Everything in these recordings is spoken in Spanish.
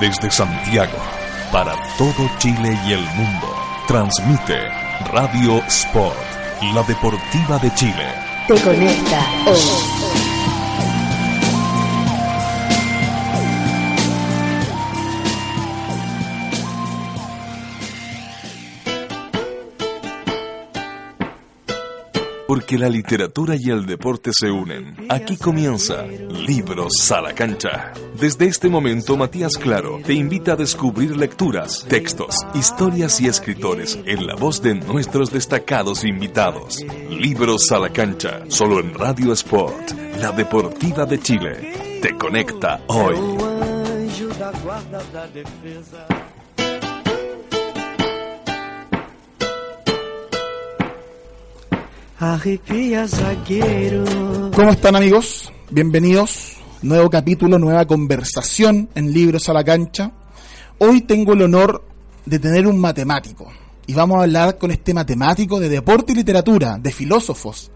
Desde Santiago, para todo Chile y el mundo, transmite Radio Sport, la deportiva de Chile. Te conecta hoy. Porque la literatura y el deporte se unen. Aquí comienza Libros a la cancha. Desde este momento, Matías Claro te invita a descubrir lecturas, textos, historias y escritores en la voz de nuestros destacados invitados. Libros a la cancha, solo en Radio Sport, la deportiva de Chile. Te conecta hoy. ¿Cómo están amigos? Bienvenidos. Nuevo capítulo, nueva conversación en Libros a la Cancha. Hoy tengo el honor de tener un matemático. Y vamos a hablar con este matemático de deporte y literatura, de filósofos,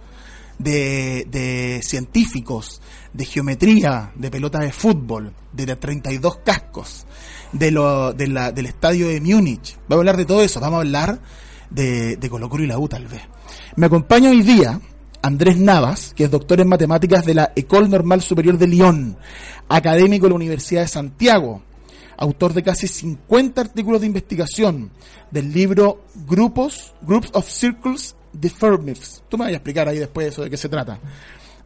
de, científicos, de geometría, de pelota de fútbol, de los 32 cascos, de lo, del estadio de Múnich. Vamos a hablar de todo eso. Vamos a hablar de, de Colo Colo y la U tal vez. Me acompaña hoy día Andrés Navas, que es doctor en matemáticas de la École Normal Superior de Lyon, académico de la Universidad de Santiago, autor de casi 50 artículos de investigación del libro Grupos, Groups of Circles de Fermis. Tú me vas a explicar ahí después eso de qué se trata.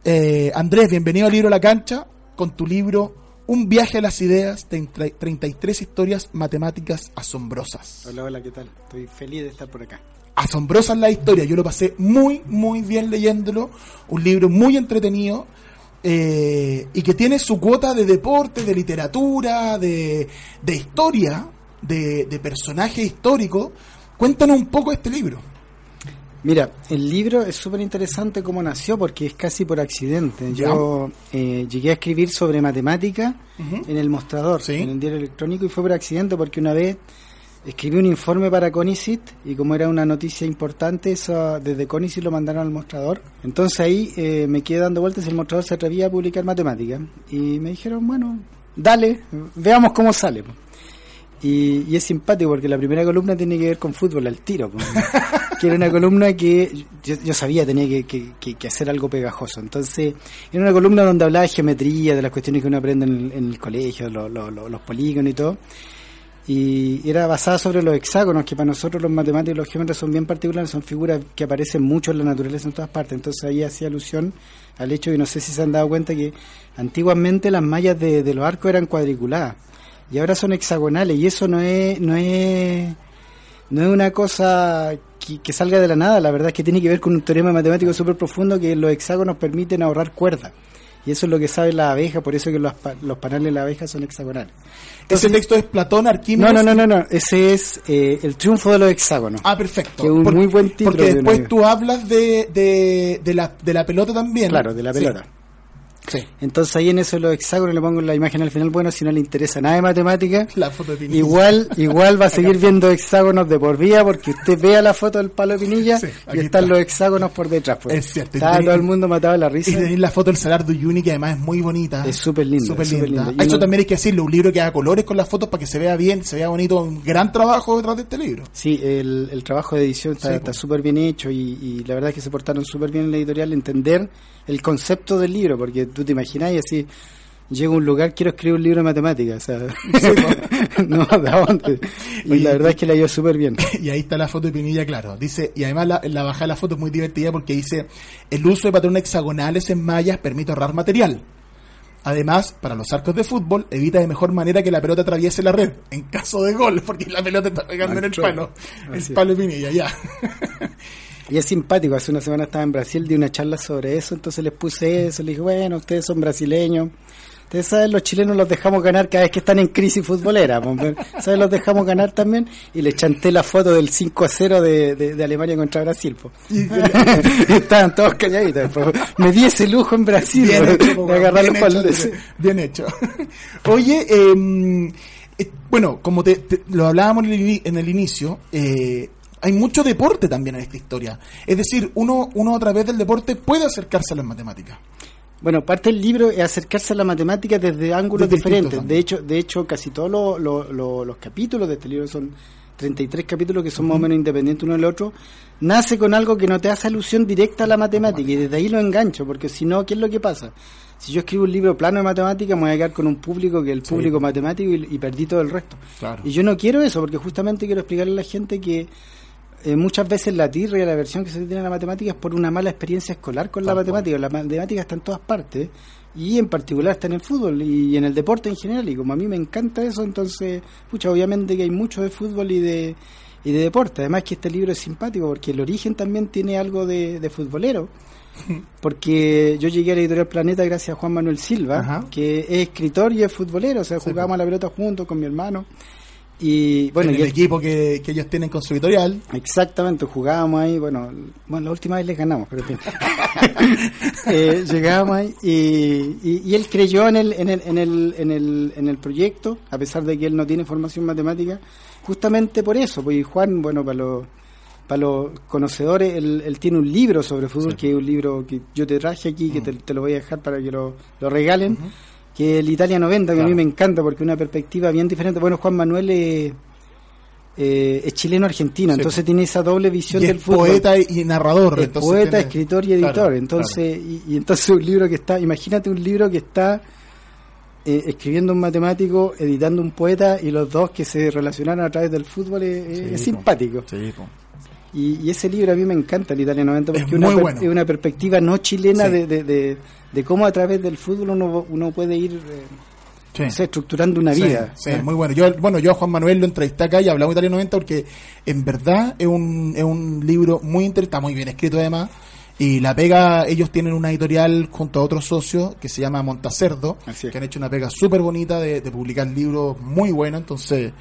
Eh, Andrés, bienvenido al libro La Cancha con tu libro Un viaje a las ideas, 33 historias matemáticas asombrosas. Hola, hola, ¿qué tal? Estoy feliz de estar por acá asombrosa la historia. Yo lo pasé muy, muy bien leyéndolo. Un libro muy entretenido. Eh, y que tiene su cuota de deporte, de literatura, de, de historia, de, de personaje histórico. Cuéntanos un poco de este libro. Mira, el libro es súper interesante cómo nació porque es casi por accidente. Yo eh, llegué a escribir sobre matemática en el mostrador, en el diario electrónico, y fue por accidente porque una vez escribí un informe para Conicit y como era una noticia importante, eso desde Conicit lo mandaron al mostrador. Entonces ahí eh, me quedé dando vueltas y el mostrador se atrevía a publicar matemáticas. Y me dijeron, bueno, dale, veamos cómo sale. Y, es simpático porque la primera columna tiene que ver con fútbol al tiro. que era una columna que yo, sabía tenía que, que, hacer algo pegajoso. Entonces, era una columna donde hablaba de geometría, de las cuestiones que uno aprende en el, colegio, los polígonos y todo y era basada sobre los hexágonos, que para nosotros los matemáticos y los geómetras son bien particulares, son figuras que aparecen mucho en la naturaleza en todas partes. Entonces ahí hacía alusión al hecho, y no sé si se han dado cuenta, que antiguamente las mallas de, los arcos eran cuadriculadas y ahora son hexagonales, y eso no es, no es, no es una cosa que, salga de la nada, la verdad es que tiene que ver con un teorema matemático súper profundo que los hexágonos permiten ahorrar cuerda. Y eso es lo que sabe la abeja, por eso que los, los paneles de la abeja son hexagonales. ¿Ese texto es Platón, Arquímedes? No, no, no, no, ese es eh, El triunfo de los hexágonos. Ah, perfecto. Que es un muy buen título. Porque después tú hablas de, de, de, la, de la pelota también. Claro, de la pelota. Entonces ahí en eso los hexágonos le pongo la imagen al final. Bueno, si no le interesa nada de matemática, igual igual va a seguir viendo hexágonos de por vida porque usted vea la foto del palo de Pinilla y están los hexágonos por detrás. Pues. Es cierto. Está todo el mundo matado la risa. Y tenéis la foto del Salar de Uyuni que además es muy bonita. Es súper linda. Super linda. Eso también hay que decirlo, un libro que haga colores con las fotos para que se vea bien, se vea bonito. Un gran trabajo detrás de este libro. Sí, el, el trabajo de edición está súper bien hecho y, y la verdad es que se portaron súper bien en la editorial. Entender el concepto del libro, porque tú te imaginas y así, llego a un lugar, quiero escribir un libro de matemáticas, o sea, no, ¿de dónde? Y la verdad es que la ido súper bien. Y ahí está la foto de Pinilla, claro. Dice, y además la, la bajada de la foto es muy divertida porque dice, el uso de patrones hexagonales en mallas permite ahorrar material. Además, para los arcos de fútbol, evita de mejor manera que la pelota atraviese la red, en caso de gol, porque la pelota está pegando en el palo. El palo de Pinilla, ya. Y es simpático, hace una semana estaba en Brasil, di una charla sobre eso, entonces les puse eso, les dije, bueno, ustedes son brasileños, ustedes saben, los chilenos los dejamos ganar cada vez que están en crisis futbolera, ¿saben? Los dejamos ganar también, y les chanté la foto del 5 a 0 de, de, Alemania contra Brasil, y estaban todos calladitos, me di ese lujo en Brasil, bien, hecho, bien, hecho, Oye, em, eh, bueno, como te, lo hablábamos en el, inicio, eh, hay mucho deporte también en esta historia. Es decir, uno, uno a través del deporte puede acercarse a las matemáticas. Bueno, parte del libro es acercarse a la matemática desde ángulos diferentes. De hecho, de hecho, casi todos los capítulos de este libro son 33 capítulos que son más o menos independientes uno del otro, nace con algo que no te hace alusión directa a la matemática y desde ahí lo engancho, porque si no, ¿qué es lo que pasa? Si yo escribo un libro plano de matemática, me voy a quedar con un público que es el público matemático y, perdí todo el resto. Y yo no quiero eso, porque justamente quiero explicarle a la gente que eh, muchas veces la tirra y la versión que se tiene en la matemática es por una mala experiencia escolar con la matemática. La matemática está en todas partes y en particular está en el fútbol y en el deporte en general. Y como a mí me encanta eso, entonces, pucha, obviamente que hay mucho de fútbol y de, y de deporte. Además que este libro es simpático porque el origen también tiene algo de, futbolero. Porque yo llegué a la editorial Planeta gracias a Juan Manuel Silva, que es escritor y es futbolero, o sea, jugábamos a la pelota juntos con mi hermano. Y bueno, el equipo que, ellos tienen con su editorial. Exactamente, jugábamos ahí, bueno, bueno, la última vez les ganamos, pero eh, llegábamos ahí y, y, él creyó en el, en, el, en, el, en, el, en el proyecto, a pesar de que él no tiene formación matemática, justamente por eso, pues Juan, bueno, para los para los conocedores, él, tiene un libro sobre fútbol, que es un libro que yo te traje aquí, que te, lo voy a dejar para que lo, lo regalen que el Italia 90, que a mí me encanta porque es una perspectiva bien diferente. Bueno, Juan Manuel es, eh, chileno-argentino, entonces tiene esa doble visión del fútbol. poeta y narrador. Es poeta, escritor y editor. entonces y, entonces un libro que está, imagínate un libro que está eh, escribiendo un matemático, editando un poeta y los dos que se relacionaron a través del fútbol es, simpático. Y, ese libro a mí me encanta, el Italia 90, porque es una, es una perspectiva no chilena de de cómo a través del fútbol uno, uno puede ir eh, estructurando una vida. Sí, muy bueno. Yo, bueno, yo a Juan Manuel lo entrevisté acá y hablamos Italia 90 porque en verdad es un, es un libro muy interesante, está muy bien escrito además. Y la pega, ellos tienen una editorial junto a otros socios que se llama Montacerdo, que han hecho una pega súper bonita de, publicar libros muy buenos. Entonces,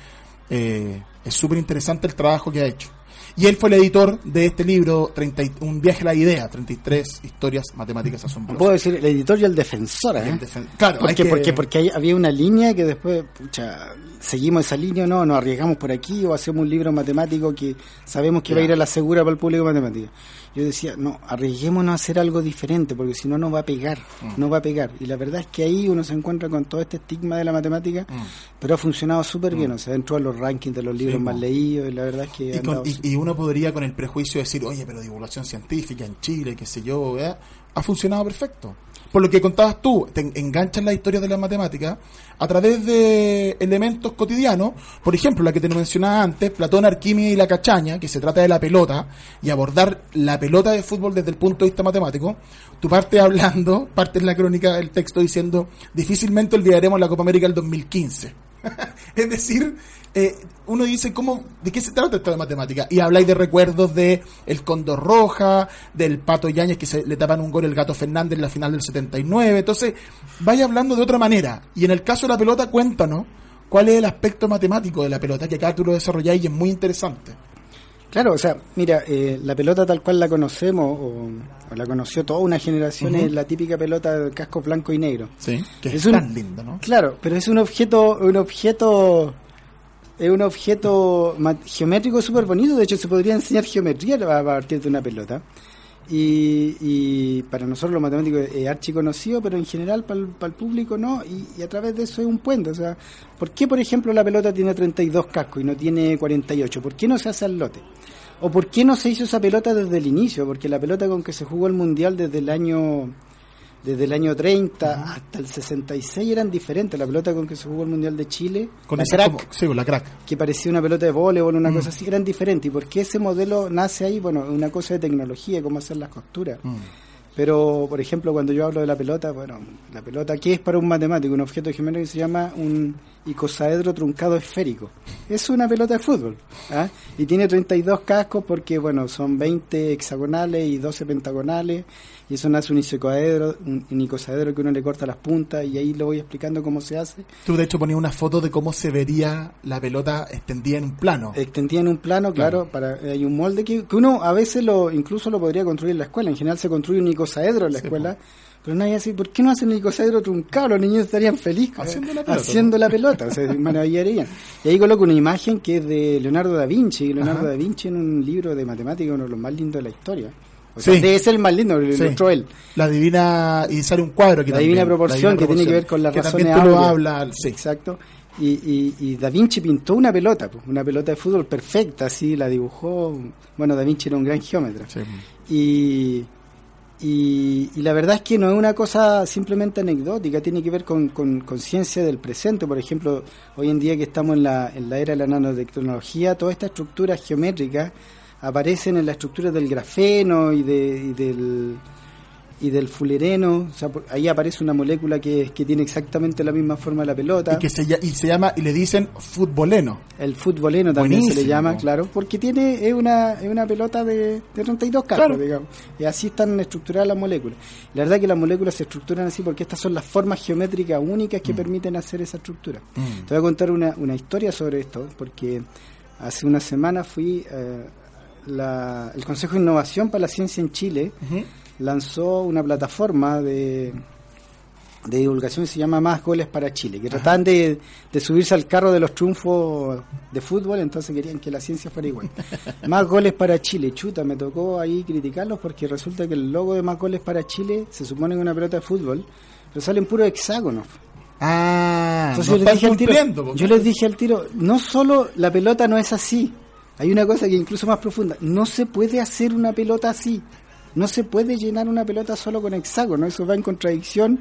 eh, es súper interesante el trabajo que ha hecho. Y él fue el editor de este libro, Un viaje a la idea, 33 historias matemáticas asombrosas. Puedo decir el editor y el defensor, ¿eh? claro, porque, porque, porque había una línea que después, pucha, seguimos esa línea o no, nos arriesgamos por aquí o hacemos un libro matemático que sabemos que va a ir a la segura para el público matemático yo decía, no, arriesguémonos a hacer algo diferente, porque si no, no va a pegar, mm. no va a pegar. Y la verdad es que ahí uno se encuentra con todo este estigma de la matemática, mm. pero ha funcionado súper bien, mm. o sea, dentro de los rankings de los libros más leídos, y la verdad es que... Y, uno podría con el prejuicio decir, oye, pero divulgación científica en Chile, qué sé yo, ha funcionado perfecto por lo que contabas tú, te enganchas la historia de la matemática a través de elementos cotidianos, por ejemplo, la que te mencionaba antes, Platón, Arquímedes y la cachaña, que se trata de la pelota, y abordar la pelota de fútbol desde el punto de vista matemático, tú partes hablando, partes la crónica del texto diciendo, difícilmente olvidaremos la Copa América del 2015. es decir, eh, uno dice, ¿cómo, ¿de qué se trata esto de matemática? Y habláis de recuerdos de el Condor Roja, del Pato Yáñez que se le tapan un gol el Gato Fernández en la final del 79. Entonces, vaya hablando de otra manera. Y en el caso de la pelota, cuéntanos cuál es el aspecto matemático de la pelota, que acá tú lo desarrolláis y es muy interesante. Claro, o sea, mira, eh, la pelota tal cual la conocemos, o, la conoció toda una generación, es la típica pelota de casco blanco y negro. Sí, que es, tan lindo, ¿no? Claro, pero es un objeto, un objeto, es un objeto geométrico súper bonito, de hecho se podría enseñar geometría a partir de una pelota. Y, para nosotros los matemáticos es archiconocido, pero en general para el, público no, y, a través de eso es un puente. O sea, ¿por qué, por ejemplo, la pelota tiene 32 cascos y no tiene 48? ¿Por qué no se hace al lote? ¿O por qué no se hizo esa pelota desde el inicio? Porque la pelota con que se jugó el Mundial desde el año desde el año 30 hasta el 66 eran diferentes. La pelota con que se jugó el Mundial de Chile, con la, crack, sí, la crack, que parecía una pelota de voleibol, una mm. cosa así, eran diferentes. ¿Y por qué ese modelo nace ahí? Bueno, una cosa de tecnología, cómo hacer las costuras. Mm. Pero, por ejemplo, cuando yo hablo de la pelota, bueno, la pelota, ¿qué es para un matemático? Un objeto geométrico que se llama un icosaedro truncado esférico. Es una pelota de fútbol. ¿ah? Y tiene 32 cascos porque, bueno, son 20 hexagonales y 12 pentagonales y eso nace un icosaedro, un, icosaedro que uno le corta las puntas y ahí lo voy explicando cómo se hace. Tú de hecho ponías una foto de cómo se vería la pelota extendida en un plano. Extendida en un plano, claro, para hay un molde que, uno a veces lo incluso lo podría construir en la escuela, en general se construye un icosaedro en la escuela. Pero nadie así, ¿por qué no hacen el icosaedro truncado? Los niños estarían felices haciendo la pelota. Haciendo la pelota, se maravillarían. Y ahí coloco una imagen que es de Leonardo da Vinci. Leonardo da Vinci en un libro de matemática, uno de los más lindos de la historia O sea, debe ser el más lindo, lo ilustró él. La divina, y sale un cuadro aquí La divina proporción, que tiene que ver con la razón de lo habla, sí. Exacto. Y, y, Da Vinci pintó una pelota, una pelota de fútbol perfecta, así la dibujó. Bueno, Da Vinci era un gran geómetra. Y, y, la verdad es que no es una cosa simplemente anecdótica, tiene que ver con conciencia del presente. Por ejemplo, hoy en día que estamos en la, en la era de la nanotecnología, todas estas estructuras geométricas aparecen en la estructura del grafeno y, de, y del y del fulereno, o sea, ahí aparece una molécula que, que tiene exactamente la misma forma de la pelota. Y que se, y se llama, y le dicen futboleno. El futboleno también se le llama, claro, porque tiene, es una, es una pelota de, de 32 carros, digamos. Y así están estructuradas las moléculas. La verdad que las moléculas se estructuran así porque estas son las formas geométricas únicas que mm. permiten hacer esa estructura. Mm. Te voy a contar una, una historia sobre esto, porque hace una semana fui eh, la, el Consejo de Innovación para la Ciencia en Chile lanzó una plataforma de, de divulgación que se llama Más Goles para Chile, que trataban de, subirse al carro de los triunfos de fútbol, entonces querían que la ciencia fuera igual. Más Goles para Chile, chuta, me tocó ahí criticarlos porque resulta que el logo de Más Goles para Chile se supone que es una pelota de fútbol, pero salen puros hexágonos. Ah, entonces yo, les dije al tiro, yo les dije al tiro, no solo la pelota no es así, hay una cosa que incluso más profunda, no se puede hacer una pelota así. No se puede llenar una pelota solo con hexágono, eso va en contradicción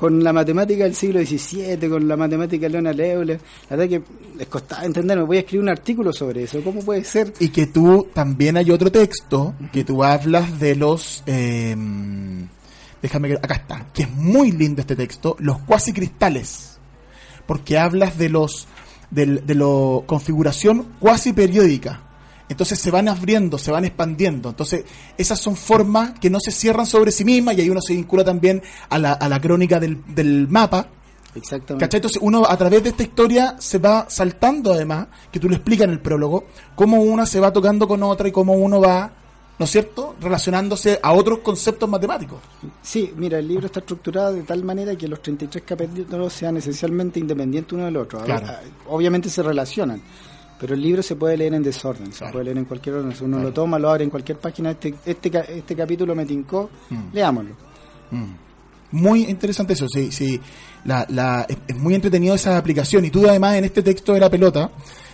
con la matemática del siglo XVII, con la matemática de Leonard Euler. La verdad que les costaba entenderme. Voy a escribir un artículo sobre eso. ¿Cómo puede ser? Y que tú también hay otro texto que tú hablas de los. Eh, déjame que. Acá está. Que es muy lindo este texto. Los cuasi cristales. Porque hablas de los. De, de la configuración cuasi periódica entonces se van abriendo, se van expandiendo. Entonces, esas son formas que no se cierran sobre sí mismas y ahí uno se vincula también a la, a la crónica del, del mapa. Exactamente. ¿Cachai? Entonces uno a través de esta historia se va saltando además, que tú lo explicas en el prólogo, cómo una se va tocando con otra y cómo uno va, ¿no es cierto?, relacionándose a otros conceptos matemáticos. Sí, mira, el libro está estructurado de tal manera que los 33 capítulos sean esencialmente independientes uno del otro. Obviamente se relacionan pero el libro se puede leer en desorden, se puede leer en cualquier orden. Si uno lo toma, lo abre en cualquier página, este, este, este capítulo me tincó, mm. leámoslo. Mm. Muy interesante eso, sí, sí. La, la, es, muy entretenido esa aplicación. Y tú además en este texto de la pelota,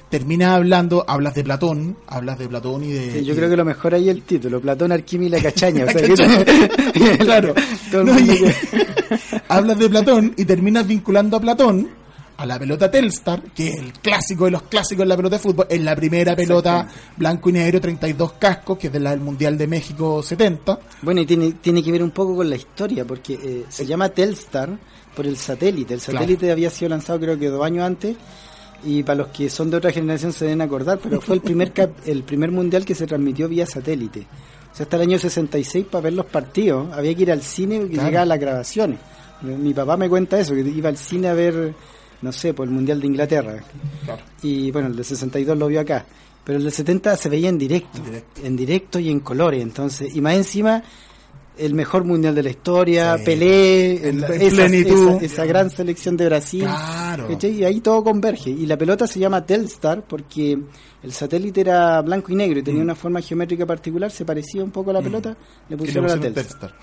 terminas hablando, hablas de Platón, hablas de Platón y de... yo creo que lo mejor ahí es el título, Platón, Arquímedes y la cachaña. claro. hablas de Platón y terminas vinculando a Platón a la pelota Telstar, que es el clásico de los clásicos en la pelota de fútbol, es la primera pelota blanco y negro, 32 cascos, que es de la del Mundial de México 70. Bueno, y tiene, tiene que ver un poco con la historia, porque eh, se llama Telstar por el satélite. El satélite había sido lanzado creo que dos años antes, y para los que son de otra generación se deben acordar, pero fue el primer, el primer Mundial que se transmitió vía satélite. O sea, hasta el año 66 para ver los partidos había que ir al cine y llegar a las grabaciones. Mi papá me cuenta eso, que iba al cine a ver no sé, por el Mundial de Inglaterra. Y bueno, el de 62 lo vio acá. Pero el de 70 se veía en directo, en directo y en colores. Entonces, y más encima, el mejor mundial de la historia, Pelé, esa, gran selección de Brasil. Y ahí todo converge. Y la pelota se llama Telstar porque el satélite era blanco y negro y tenía mm. una forma geométrica particular, se parecía un poco a la mm. pelota, le pusieron, la Telstar.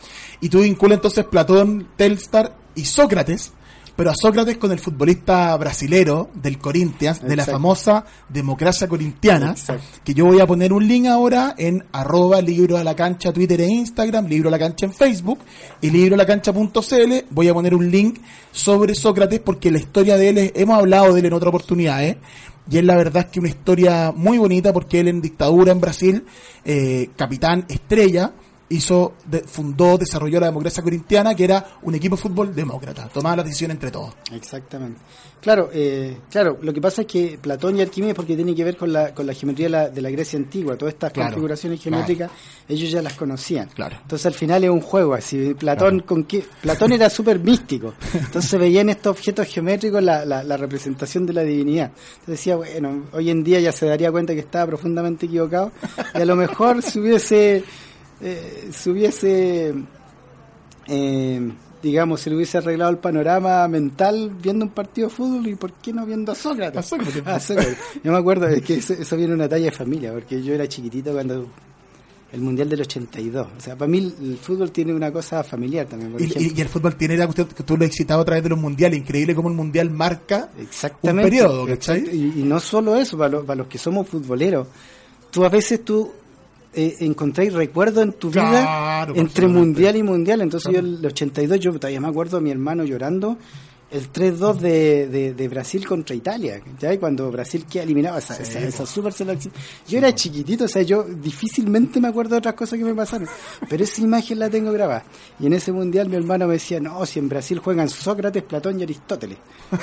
Y tú vinculas entonces Platón, Telstar y Sócrates pero a Sócrates con el futbolista brasilero del Corinthians, de la famosa democracia corintiana, que yo voy a poner un link ahora en arroba libro a la cancha Twitter e Instagram, libro a la cancha en Facebook y libro a la cancha.cl, voy a poner un link sobre Sócrates porque la historia de él, hemos hablado de él en otra oportunidad, ¿eh? y es la verdad que una historia muy bonita porque él en dictadura en Brasil, eh, capitán estrella, hizo, fundó, desarrolló la democracia corintiana, que era un equipo de fútbol demócrata, tomaba la decisión entre todos. Exactamente. Claro, eh, claro, lo que pasa es que Platón y Arquímedes, porque tiene que ver con la, con la geometría de la, Grecia antigua, todas estas configuraciones geométricas, ellos ya las conocían. Claro. Entonces al final es un juego así. Platón, con qué? Platón era súper místico, entonces veía en estos objetos geométricos la, la, representación de la divinidad. Entonces decía, bueno, hoy en día ya se daría cuenta que estaba profundamente equivocado y a lo mejor si hubiese eh, si hubiese, eh, digamos, si le hubiese arreglado el panorama mental viendo un partido de fútbol y por qué no viendo a Sócrates. Yo me acuerdo que eso, viene una talla de familia, porque yo era chiquitito cuando el Mundial del 82. O sea, para mí el fútbol tiene una cosa familiar también. y, el fútbol tiene la cuestión que tú lo has excitado a través de los mundiales. Increíble cómo el mundial marca un periodo, ¿cachai? Y, y, no solo eso, para, para los que somos futboleros. Tú a veces tú eh, encontréis recuerdos en tu vida entre mundial y mundial. Entonces yo el 82, yo todavía me acuerdo de mi hermano llorando el 3-2 de, de, Brasil contra Italia, ¿ya? cuando Brasil queda eliminado, esa, esa, super selección. Yo era chiquitito, o sea, yo difícilmente me acuerdo de otras cosas que me pasaron, pero esa imagen la tengo grabada. Y en ese mundial mi hermano me decía, no, si en Brasil juegan Sócrates, Platón y Aristóteles.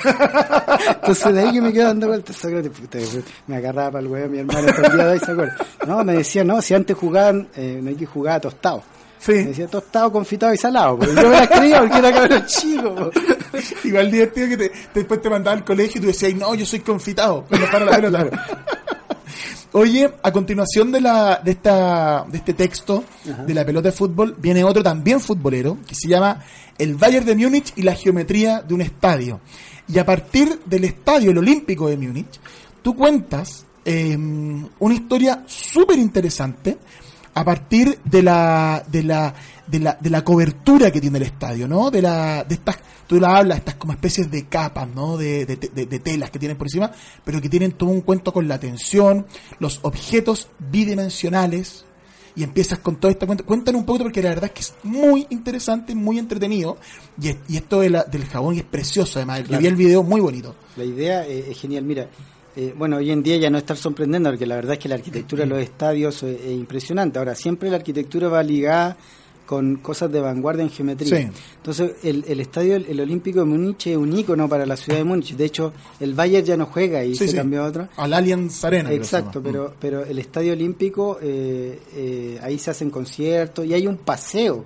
Entonces de ahí que me quedo dando vueltas, Sócrates, me agarraba para el huevo mi hermano, el día de hoy se acuerda. No, me decía, no, si antes jugaban, eh, no hay que jugar tostado. Sí. Me decía tostado, confitado y salado. Yo me la creía porque era cabrón chico. Igual divertido que te, después te mandaba al colegio y tú decías, no, yo soy confitado. para la pelota. Oye, a continuación de, la, de, esta, de este texto de la pelota de fútbol, viene otro también futbolero que se llama El Bayern de Múnich y la geometría de un estadio. Y a partir del estadio, el Olímpico de Múnich, tú cuentas eh, una historia súper interesante a partir de la, de la, de la, de la cobertura que tiene el estadio, ¿no? De la, de estas, tú la hablas, estas como especies de capas, ¿no? De, de, de, telas que tienen por encima, pero que tienen todo un cuento con la tensión, los objetos bidimensionales, y empiezas con todo esto. Cuéntanos un poquito porque la verdad es que es muy interesante, muy entretenido. Y, y esto de la, del jabón es precioso, además. vi el video muy bonito. La idea es genial. Mira, eh, bueno, hoy en día ya no estar sorprendiendo, porque la verdad es que la arquitectura de los estadios es, impresionante. Ahora, siempre la arquitectura va ligada con cosas de vanguardia en geometría. Entonces, el, estadio, el, Olímpico de Múnich es un ícono para la ciudad de Múnich. De hecho, el Bayern ya no juega y se cambió a otro. Al Allianz Arena. Exacto, pero, mm. pero el estadio olímpico, eh, eh, ahí se hacen conciertos y hay un paseo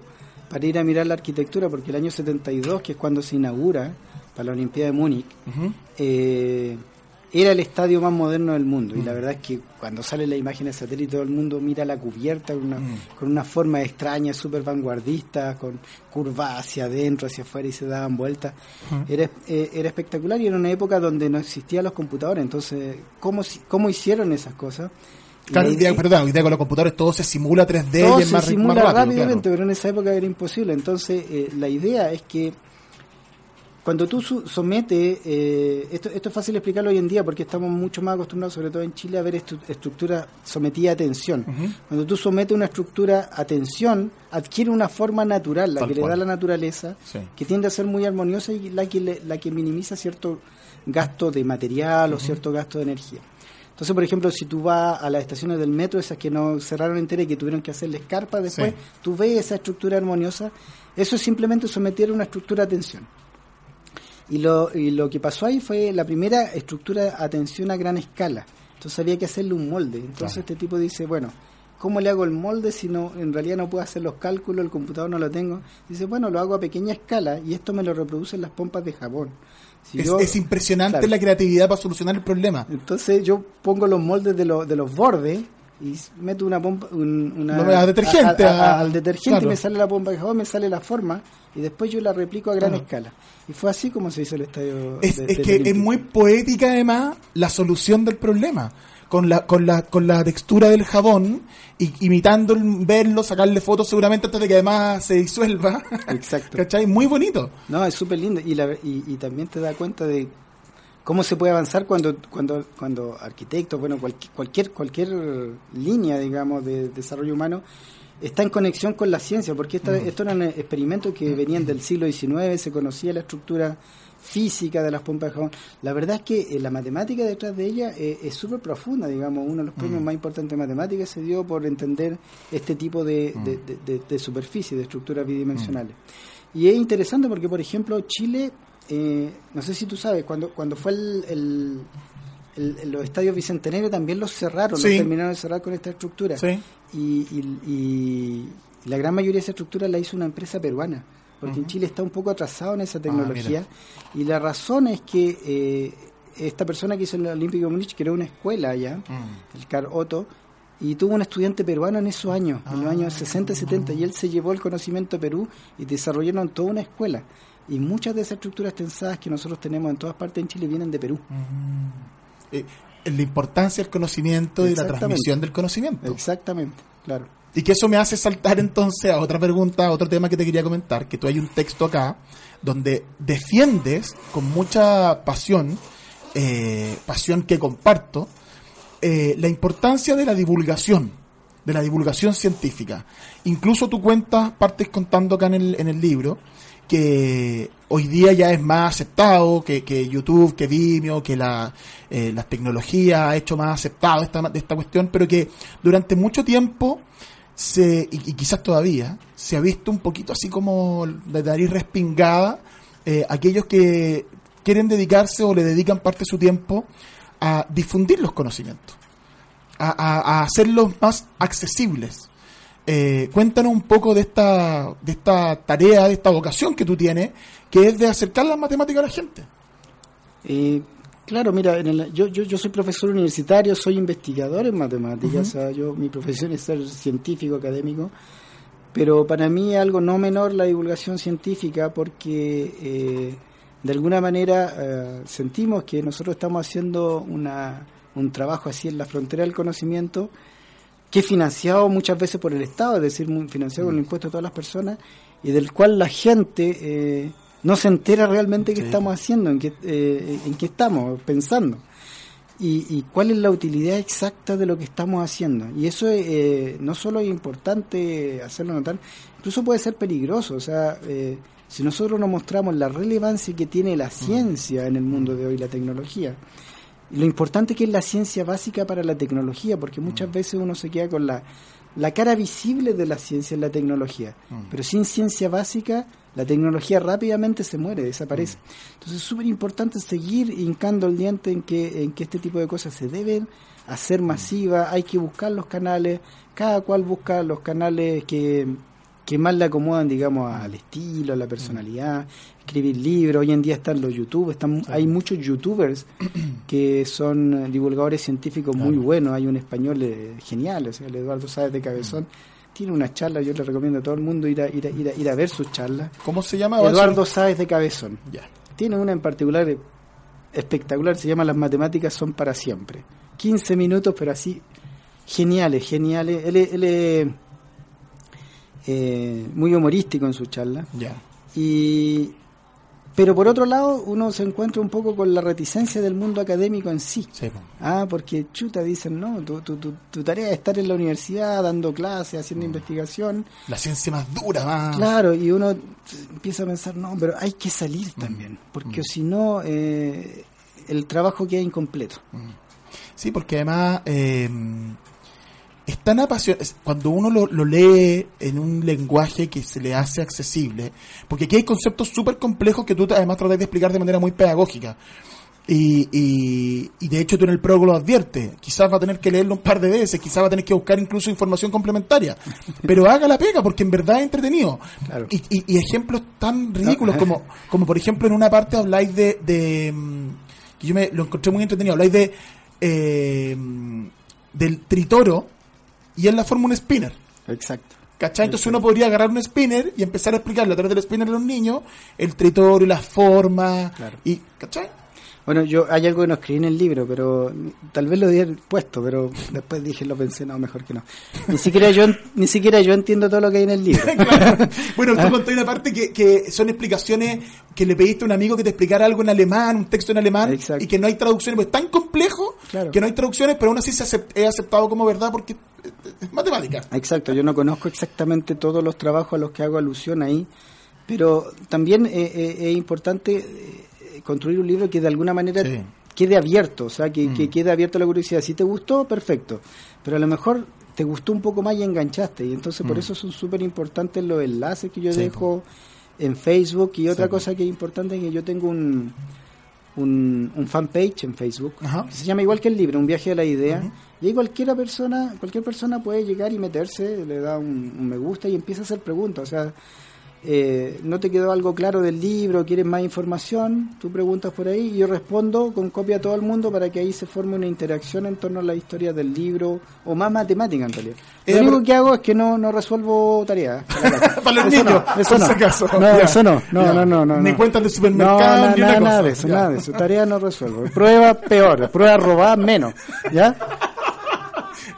para ir a mirar la arquitectura, porque el año 72, que es cuando se inaugura para la Olimpiada de Múnich, era el estadio más moderno del mundo. Y la mm. verdad es que cuando sale la imagen de satélite, todo el mundo mira la cubierta con una, mm. con una forma extraña, súper vanguardista, con curvas hacia adentro, hacia afuera y se daban vueltas. Era, eh, era espectacular y era una época donde no existían los computadores. Entonces, ¿cómo, cómo hicieron esas cosas? Claro, hoy día, perdón, hoy día con los computadores todo se simula 3D y es más, se simula rápidamente, pero en esa época era imposible. Entonces, eh, la idea es que cuando tú sometes, eh, esto, esto es fácil explicarlo hoy en día porque estamos mucho más acostumbrados, sobre todo en Chile, a ver estructuras sometidas a tensión. Cuando tú sometes una estructura a tensión, adquiere una forma natural, la que le da la naturaleza, que tiende a ser muy armoniosa y la que, la que minimiza cierto gasto de material o cierto gasto de energía. Entonces, por ejemplo, si tú vas a las estaciones del metro, esas que no cerraron enteras y que tuvieron que hacerle escarpa después, tú ves esa estructura armoniosa, eso es simplemente someter una estructura a tensión. Y lo, y lo que pasó ahí fue la primera estructura de atención a gran escala. Entonces había que hacerle un molde. Entonces este tipo dice, bueno, ¿cómo le hago el molde si no en realidad no puedo hacer los cálculos, el computador no lo tengo? Dice, bueno, lo hago a pequeña escala y esto me lo reproducen las pompas de jabón. es, impresionante la creatividad para solucionar el problema. Entonces yo pongo los moldes de, de los bordes y meto una pompa una, detergente al detergente y me sale la pompa de jabón me sale la forma y después yo la replico a gran escala. Y fue así como se hizo el estadio es, es que es muy poética además la solución del problema. Con la con la con la textura del jabón y imitando verlo sacarle fotos seguramente antes de que además se disuelva. Exacto. ¿cachai? muy bonito. No es súper lindo y, la, y, y también te da cuenta de cómo se puede avanzar cuando cuando cuando arquitectos bueno cualquier cualquier línea digamos de desarrollo humano está en conexión con la ciencia porque esta, mm. estos eran experimentos que venían del siglo XIX se conocía la estructura física de las pompas de jabón la verdad es que eh, la matemática detrás de ella eh, es súper profunda digamos uno de los premios mm. más importantes de matemáticas se dio por entender este tipo de, mm. de superficie de estructuras bidimensionales y es interesante porque por ejemplo Chile eh, no sé si tú sabes, cuando, cuando fue el, los estadios bicentenarios también los cerraron, los terminaron de cerrar con esta estructura. Y, la gran mayoría de esa estructura la hizo una empresa peruana, porque en Chile está un poco atrasado en esa ah, tecnología. y la razón es que eh, esta persona que hizo el Olímpico de Múnich creó una escuela allá, mm. el CAR Otto, y tuvo un estudiante peruano en esos años, en los años 60 y 70, y él se llevó el conocimiento a Perú y desarrollaron toda una escuela. Y muchas de esas estructuras tensadas que nosotros tenemos en todas partes en Chile vienen de Perú. Eh, la importancia del conocimiento y la transmisión del conocimiento. Exactamente, claro. Y que eso me hace saltar entonces a otra pregunta, a otro tema que te quería comentar, que tú hay un texto acá donde defiendes con mucha pasión, eh, pasión que comparto, eh, la importancia de la divulgación, de la divulgación científica. Incluso tú cuentas, partes contando acá en el, en el libro, que hoy día ya es más aceptado, que, que YouTube, que Vimeo, que la, eh, la tecnología ha hecho más aceptado esta, esta cuestión, pero que durante mucho tiempo se, y, quizás todavía, se ha visto un poquito así como de nariz respingada eh, aquellos que quieren dedicarse o le dedican parte de su tiempo a difundir los conocimientos, a, hacerlos más accesibles. Eh, cuéntanos un poco de esta, de esta tarea, de esta vocación que tú tienes, que es de acercar las matemáticas a la gente. Eh, Claro, mira, yo, yo, yo soy profesor universitario, soy investigador en matemáticas, yo, mi profesión es ser científico, académico, pero para mí es algo no menor la divulgación científica porque eh, de alguna manera eh, sentimos que nosotros estamos haciendo una, un trabajo así en la frontera del conocimiento que es financiado muchas veces por el Estado, es decir, financiado con el impuesto de todas las personas y del cual la gente... Eh, no se entera realmente qué estamos haciendo, en qué, eh, en qué estamos pensando. Y, cuál es la utilidad exacta de lo que estamos haciendo. Y eso eh, no solo es importante hacerlo notar, incluso puede ser peligroso. O sea, eh, si nosotros nos mostramos la relevancia que tiene la ciencia en el mundo de hoy, la tecnología, lo importante que es la ciencia básica para la tecnología, porque muchas veces uno se queda con la, la cara visible de la ciencia en la tecnología, pero sin ciencia básica la tecnología rápidamente se muere, desaparece. Entonces es súper importante seguir hincando el diente en que, en que este tipo de cosas se deben hacer masivas, hay que buscar los canales, cada cual busca los canales que, que más le acomodan, digamos, al estilo, a la personalidad, escribir libros, hoy en día están los youtube, están, hay muchos youtubers que son divulgadores científicos muy buenos, hay un español eh, genial, o sea, el Eduardo Sáez de Cabezón, tiene una charla, yo le recomiendo a todo el mundo ir a, ir a, ir a, ver sus charlas. ¿Cómo se llama? Eduardo Sáez de Cabezón. Ya. Tiene una en particular espectacular, se llama Las matemáticas son para siempre. 15 minutos, pero así geniales, geniales. Él, él es eh, muy humorístico en su charla. Ya. Y pero por otro lado, uno se encuentra un poco con la reticencia del mundo académico en sí. Ah, porque chuta, dicen, no, tu, tu, tu, tarea es estar en la universidad dando clases, haciendo mm. investigación. La ciencia más dura, más. Claro, y uno empieza a pensar, no, pero hay que salir mm. también, porque mm. si no, eh, el trabajo queda incompleto. Sí, porque además. Eh, es tan apasionante, cuando uno lo, lee en un lenguaje que se le hace accesible, porque aquí hay conceptos súper complejos que tú además tratas de explicar de manera muy pedagógica. Y, y, de hecho tú en el prólogo lo adviertes, quizás va a tener que leerlo un par de veces, quizás va a tener que buscar incluso información complementaria, pero haga la pega porque en verdad es entretenido. Y, y, ejemplos tan ridículos como, como por ejemplo en una parte habláis de, de que yo me lo encontré muy entretenido, habláis de eh, del tritoro y él la forma un spinner. Exacto. ¿Cachai? Entonces uno podría agarrar un spinner y empezar a explicarle a través del spinner a los niños el tritorio, la forma. Y, ¿Cachai? Bueno, yo hay algo que no escribí en el libro, pero tal vez lo había puesto, pero después dije, lo pensé, no, mejor que no. Ni siquiera yo ni siquiera yo entiendo todo lo que hay en el libro. Bueno, tú ah. contaste una parte que, que son explicaciones que le pediste a un amigo que te explicara algo en alemán, un texto en alemán, y que no hay traducciones, pues es tan complejo que no hay traducciones, pero aún así se es aceptado como verdad porque es matemática. Exacto, yo no conozco exactamente todos los trabajos a los que hago alusión ahí, pero también eh, eh, es importante eh, construir un libro que de alguna manera quede abierto, o sea, que, mm. quede abierto a la curiosidad. Si te gustó, perfecto, pero a lo mejor te gustó un poco más y enganchaste, y entonces por mm. eso son súper importantes los enlaces que yo dejo en Facebook, y otra cosa que es importante es que yo tengo un, un, fanpage en Facebook que se llama igual que el libro, Un viaje a la idea, y ahí cualquiera persona, cualquier persona puede llegar y meterse, le da un, un me gusta y empieza a hacer preguntas, o sea eh, no te quedó algo claro del libro, quieres más información, tú preguntas por ahí y yo respondo con copia a todo el mundo para que ahí se forme una interacción en torno a la historia del libro o más matemática en realidad. Lo único que hago es que no, no resuelvo tareas. para los niños, eso no. no, eso no. No, no, no, no, Ni cuentas de supermercado, ni nada, nada de eso, nada de eso. Tarea no resuelvo. Prueba peor, prueba robada menos. ¿Ya?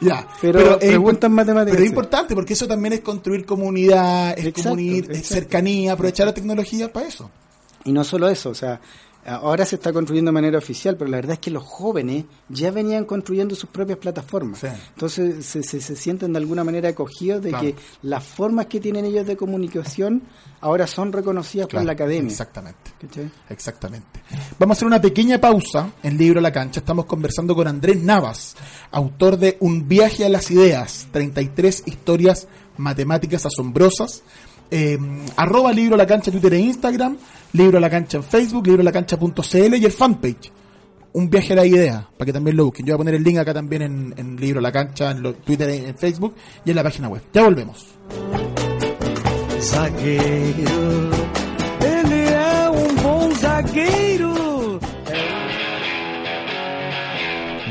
Ya, pero, preguntas matemáticas. Pero es importante porque eso también es construir comunidad, es, es cercanía, aprovechar la tecnología para eso. Y no solo eso, o sea, ahora se está construyendo de manera oficial, pero la verdad es que los jóvenes ya venían construyendo sus propias plataformas. Entonces se, se, sienten de alguna manera acogidos de que las formas que tienen ellos de comunicación ahora son reconocidas por la academia. Exactamente. Exactamente. Vamos a hacer una pequeña pausa en Libro La Cancha. Estamos conversando con Andrés Navas, autor de Un viaje a las ideas, 33 historias matemáticas asombrosas eh, arroba libro la cancha Twitter e Instagram, libro la cancha en Facebook, libro la cancha.cl y el fanpage. Un viaje a la idea, para que también lo busquen. Yo voy a poner el link acá también en, Libro La Cancha, en Twitter, en Facebook y en la página web. Ya volvemos. Zagueiro, ele é um bom zagueiro.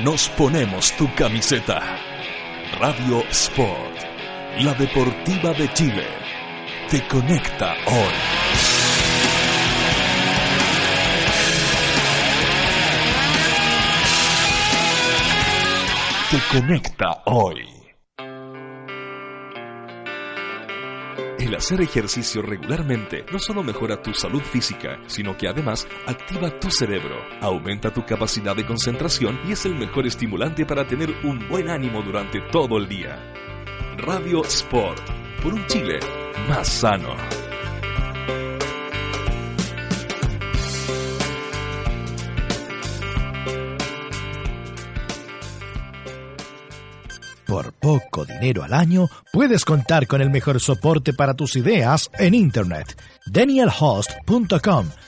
Nos ponemos tu camiseta. Radio Sport, la deportiva de Chile te conecta hoy. Te conecta hoy. El hacer ejercicio regularmente no solo mejora tu salud física, sino que además activa tu cerebro, aumenta tu capacidad de concentración y es el mejor estimulante para tener un buen ánimo durante todo el día. Radio Sport, por un Chile más sano. Por poco dinero al año, puedes contar con el mejor soporte para tus ideas en Internet. DanielHost.com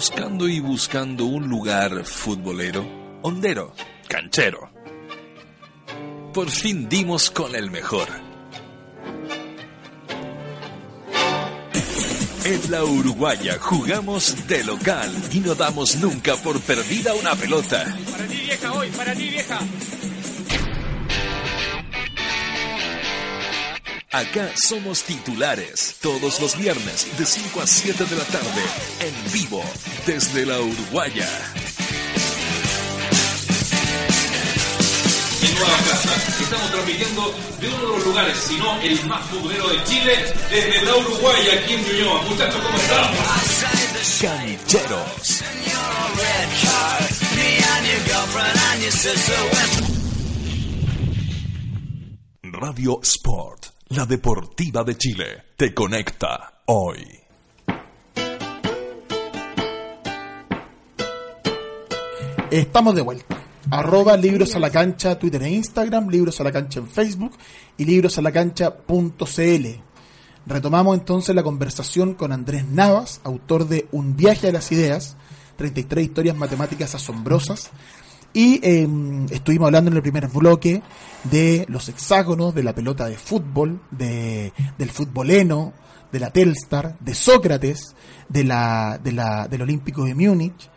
Buscando y buscando un lugar futbolero, hondero, canchero. Por fin dimos con el mejor. En la Uruguaya jugamos de local y no damos nunca por perdida una pelota. Para ti vieja hoy, para ti vieja. Acá somos titulares todos los viernes de 5 a 7 de la tarde en vivo desde la Uruguaya. En Nueva Casa estamos transmitiendo de uno de los lugares, si no el más futbolero de Chile, desde la Uruguaya aquí en Ñuñoa. Muchachos, ¿cómo? Cancheros. Radio Sport la Deportiva de Chile te conecta hoy. Estamos de vuelta. Arroba Libros a la Cancha, Twitter e Instagram, Libros a la Cancha en Facebook y librosalacancha.cl. Retomamos entonces la conversación con Andrés Navas, autor de Un viaje a las ideas, 33 historias matemáticas asombrosas. Y eh, estuvimos hablando en el primer bloque de los hexágonos, de la pelota de fútbol, de, del futboleno, de la Telstar, de Sócrates, de la, de la, del Olímpico de Múnich,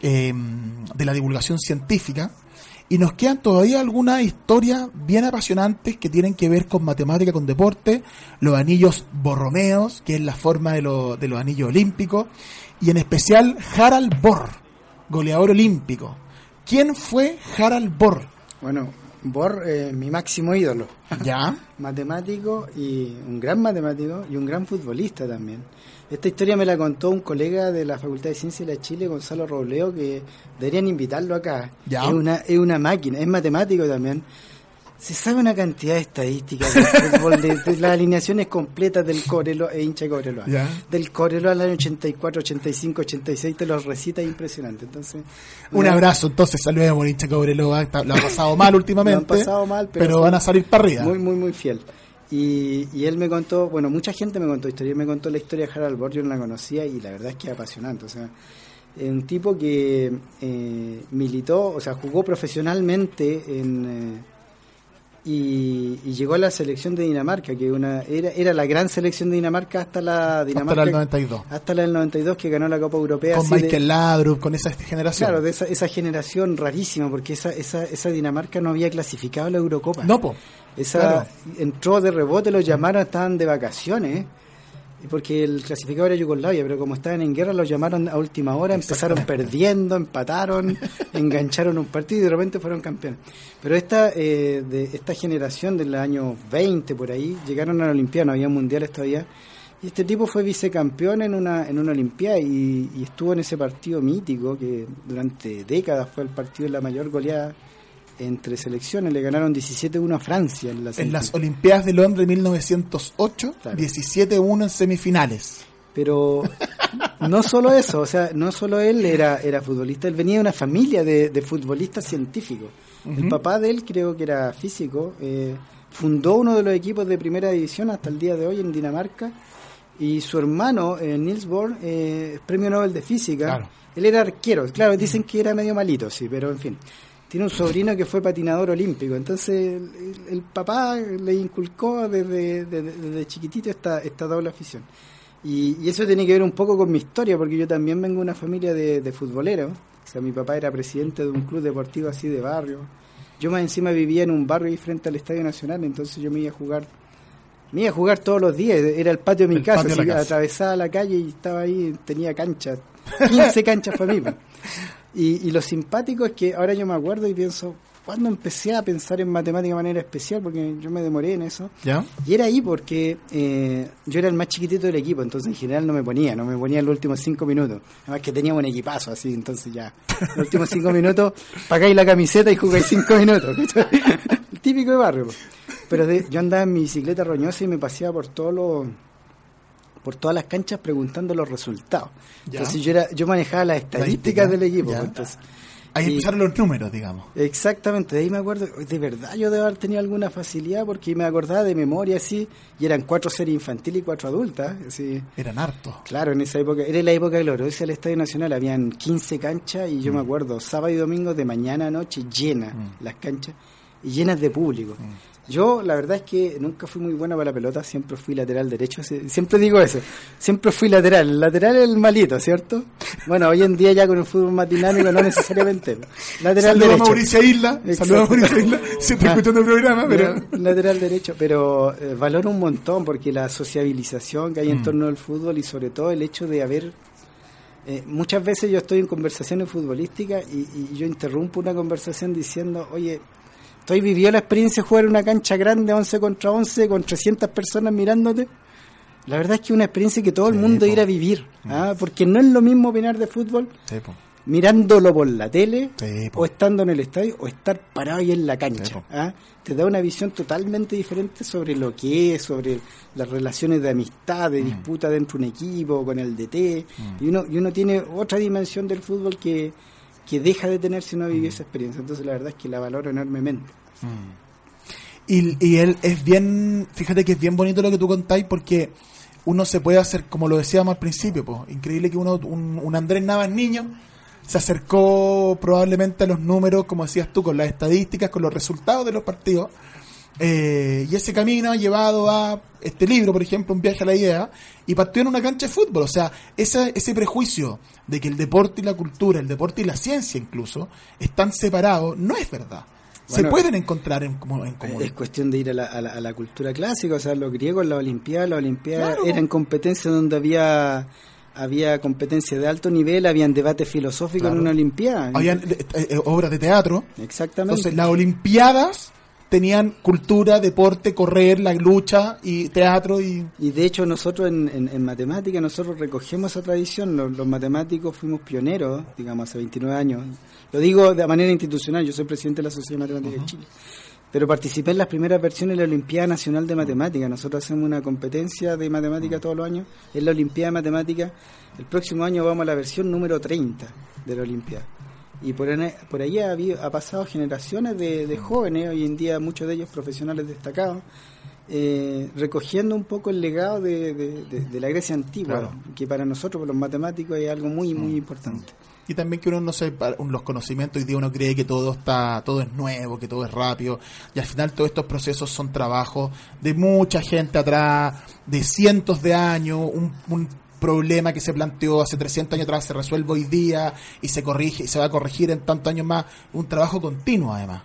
eh, de la divulgación científica. Y nos quedan todavía algunas historias bien apasionantes que tienen que ver con matemática, con deporte, los anillos borromeos, que es la forma de, lo- de los anillos olímpicos, y en especial Harald Bohr, goleador olímpico. ¿Quién fue Harald Bohr? Bueno, Bohr, eh, mi máximo ídolo. ¿Ya? matemático y un gran matemático y un gran futbolista también. Esta historia me la contó un colega de la Facultad de Ciencias de la Chile, Gonzalo Robleo, que deberían invitarlo acá. Ya. Es una, es una máquina, es matemático también. Se sabe una cantidad de estadísticas del fútbol, de, de las alineaciones completas del Corelo, e hincha. Ya. Del Corelo al año 84, 85, 86, te los recita impresionante. Entonces, Un abrazo, entonces, saludos a Borincha Cobreloa, está- lo ha pasado mal últimamente, Lo han pasado mal, pero, pero, van a salir para arriba. Muy, muy, muy fiel. Y, y él me contó, bueno, mucha gente me contó historia, me contó la historia de Harald Bohr, yo no la conocía y la verdad es que es apasionante. O sea, un tipo que eh, militó, o sea, jugó profesionalmente en. Y, y llegó a la selección de Dinamarca, que una era, era la gran selección de Dinamarca hasta la Dinamarca. Hasta el 92. Hasta la del 92 que ganó la Copa Europea. Con así de- Michael Laudrup, con esa generación. Claro, de esa, esa generación rarísima, porque esa, esa, esa Dinamarca no había clasificado a la Eurocopa. No, po. Esa Claro. entró de rebote, los llamaron, estaban de vacaciones, porque el clasificador era Yugoslavia, pero como estaban en guerra, los llamaron a última hora, empezaron perdiendo, empataron, engancharon un partido y de repente fueron campeones. Pero esta eh, de esta generación del año 20 por ahí, llegaron a la Olimpiada, no había mundiales todavía, y este tipo fue vicecampeón en una, en una Olimpiada y, y estuvo en ese partido mítico que durante décadas fue el partido de la mayor goleada entre selecciones. Le ganaron 17-1 a Francia en la En las Olimpiadas de Londres 1908, Claro. 17-1 en semifinales. Pero no solo eso, o sea, no solo él era, era futbolista, él venía de una familia de, de futbolistas científicos. El papá de él creo que era físico, eh, fundó uno de los equipos de primera división hasta el día de hoy en Dinamarca y su hermano, eh, Niels Bohr, eh, premio Nobel de Física, Claro. él era arquero, claro, dicen que era medio malito, sí, pero en fin. Tiene un sobrino que fue patinador olímpico, entonces el, papá le inculcó desde, desde- desde chiquitito esta, esta doble afición. Y, y eso tiene que ver un poco con mi historia, porque yo también vengo de una familia de, de futboleros. O sea, mi papá era presidente de un club deportivo así de barrio. Yo más encima vivía en un barrio ahí frente al Estadio Nacional, entonces yo me iba a jugar, me iba a jugar todos los días. Era el patio de mi casa, así, la casa. atravesaba la calle y estaba ahí, tenía canchas, 15 canchas para mí. Y, y lo simpático es que ahora yo me acuerdo y pienso, ¿cuándo empecé a pensar en matemática de manera especial? Porque yo me demoré en eso. ¿Ya? Y era ahí porque eh, yo era el más chiquitito del equipo, entonces en general no me ponía, no me ponía en los últimos cinco minutos. Además que teníamos un equipazo así, entonces ya, los últimos cinco minutos, pagáis la camiseta y jugáis cinco minutos. El típico de barrio. Pero de- yo andaba en mi bicicleta roñosa y me paseaba por todos los por todas las canchas preguntando los resultados. Ya. Entonces yo era yo manejaba las estadísticas del equipo. Ya. pues, entonces, Ahí empezaron los números, digamos. Exactamente, de ahí me acuerdo, de verdad yo debo haber tenido alguna facilidad porque me acordaba de memoria así, y eran cuatro series infantiles y cuatro adultas, así. Eran hartos. Claro, en esa época, era la época gloriosa del Estadio Nacional, habían 15 canchas y yo Mm. me acuerdo, sábado y domingo de mañana a noche llenas las canchas y llenas de público. Mm. Yo la verdad es que nunca fui muy buena para la pelota, siempre fui lateral derecho, sie- siempre digo eso, siempre fui lateral, el lateral es el malito, ¿cierto? Bueno, hoy en día ya con el fútbol más dinámico no necesariamente. Lateral Saludos a derecho. Mauricio Isla. Saludos a Mauricio Isla. Siempre Ah. escuchando el programa, pero. lateral derecho, pero eh, valoro un montón porque la sociabilización que hay en Mm. torno al fútbol y sobre todo el hecho de haber eh, muchas veces yo estoy en conversaciones futbolísticas y, y yo interrumpo una conversación diciendo, oye, estoy vivió la experiencia de jugar en una cancha grande 11 contra 11 con 300 personas mirándote. La verdad es que es una experiencia que todo el Sí, mundo po. Mm. ir a vivir, ¿ah? porque no es lo mismo opinar de fútbol Sí, po. mirándolo por la tele Sí, o estando en el estadio o estar parado ahí en la cancha. ¿ah? Te da una visión totalmente diferente sobre lo que es, sobre las relaciones de amistad, Mm. de disputa dentro de un equipo, con el DT. Y, uno, y uno tiene otra dimensión del fútbol que, que deja de tener si no vivió esa experiencia. Entonces la verdad es que la valoro enormemente. Y, y él es bien, fíjate que es bien bonito lo que tú contáis porque uno se puede hacer, como lo decíamos al principio, pues, increíble que uno, un, un Andrés Navas niño se acercó probablemente a los números, como decías tú, con las estadísticas, con los resultados de los partidos. Eh, y ese camino ha llevado a este libro, por ejemplo, Un viaje a la idea, y partió en una cancha de fútbol. O sea, ese, ese prejuicio de que el deporte y la cultura, el deporte y la ciencia incluso, están separados, no es verdad. se pueden encontrar en, como- en común. Es cuestión de ir a la, a la- a la cultura clásica, o sea, los griegos, la Olimpiada, la Olimpiada Claro. eran competencias donde había había competencia de alto nivel, habían debate filosófico Claro. en una Olimpiada. Habían eh, eh, obras de teatro. Exactamente. Entonces, las Olimpiadas tenían cultura, deporte, correr, la lucha y teatro y... Y de hecho nosotros en, en, en matemática, nosotros recogemos esa tradición, los, matemáticos fuimos pioneros, digamos, hace 29 años. Lo digo de manera institucional, yo soy presidente de la Sociedad de Matemáticas de Chile. Pero participé en las primeras versiones de la Olimpiada Nacional de Matemática. Nosotros hacemos una competencia de matemática todos los años. Es la Olimpiada de Matemática. El próximo año vamos a la versión número 30 de la Olimpiada. Y por, en- por ahí ha, habido- ha pasado generaciones de, de jóvenes, hoy en día muchos de ellos profesionales destacados, eh, recogiendo un poco el legado de, de- de- de la Grecia antigua, Claro. que para nosotros, los matemáticos, es algo muy, muy importante. Y también que uno no se pa- los conocimientos hoy día uno cree que todo está todo es nuevo, que todo es rápido y al final todos estos procesos son trabajos de mucha gente atrás, de cientos de años, un, un problema que se planteó hace 300 años atrás se resuelve hoy día y se corrige y se va a corregir en tantos años más, un trabajo continuo además.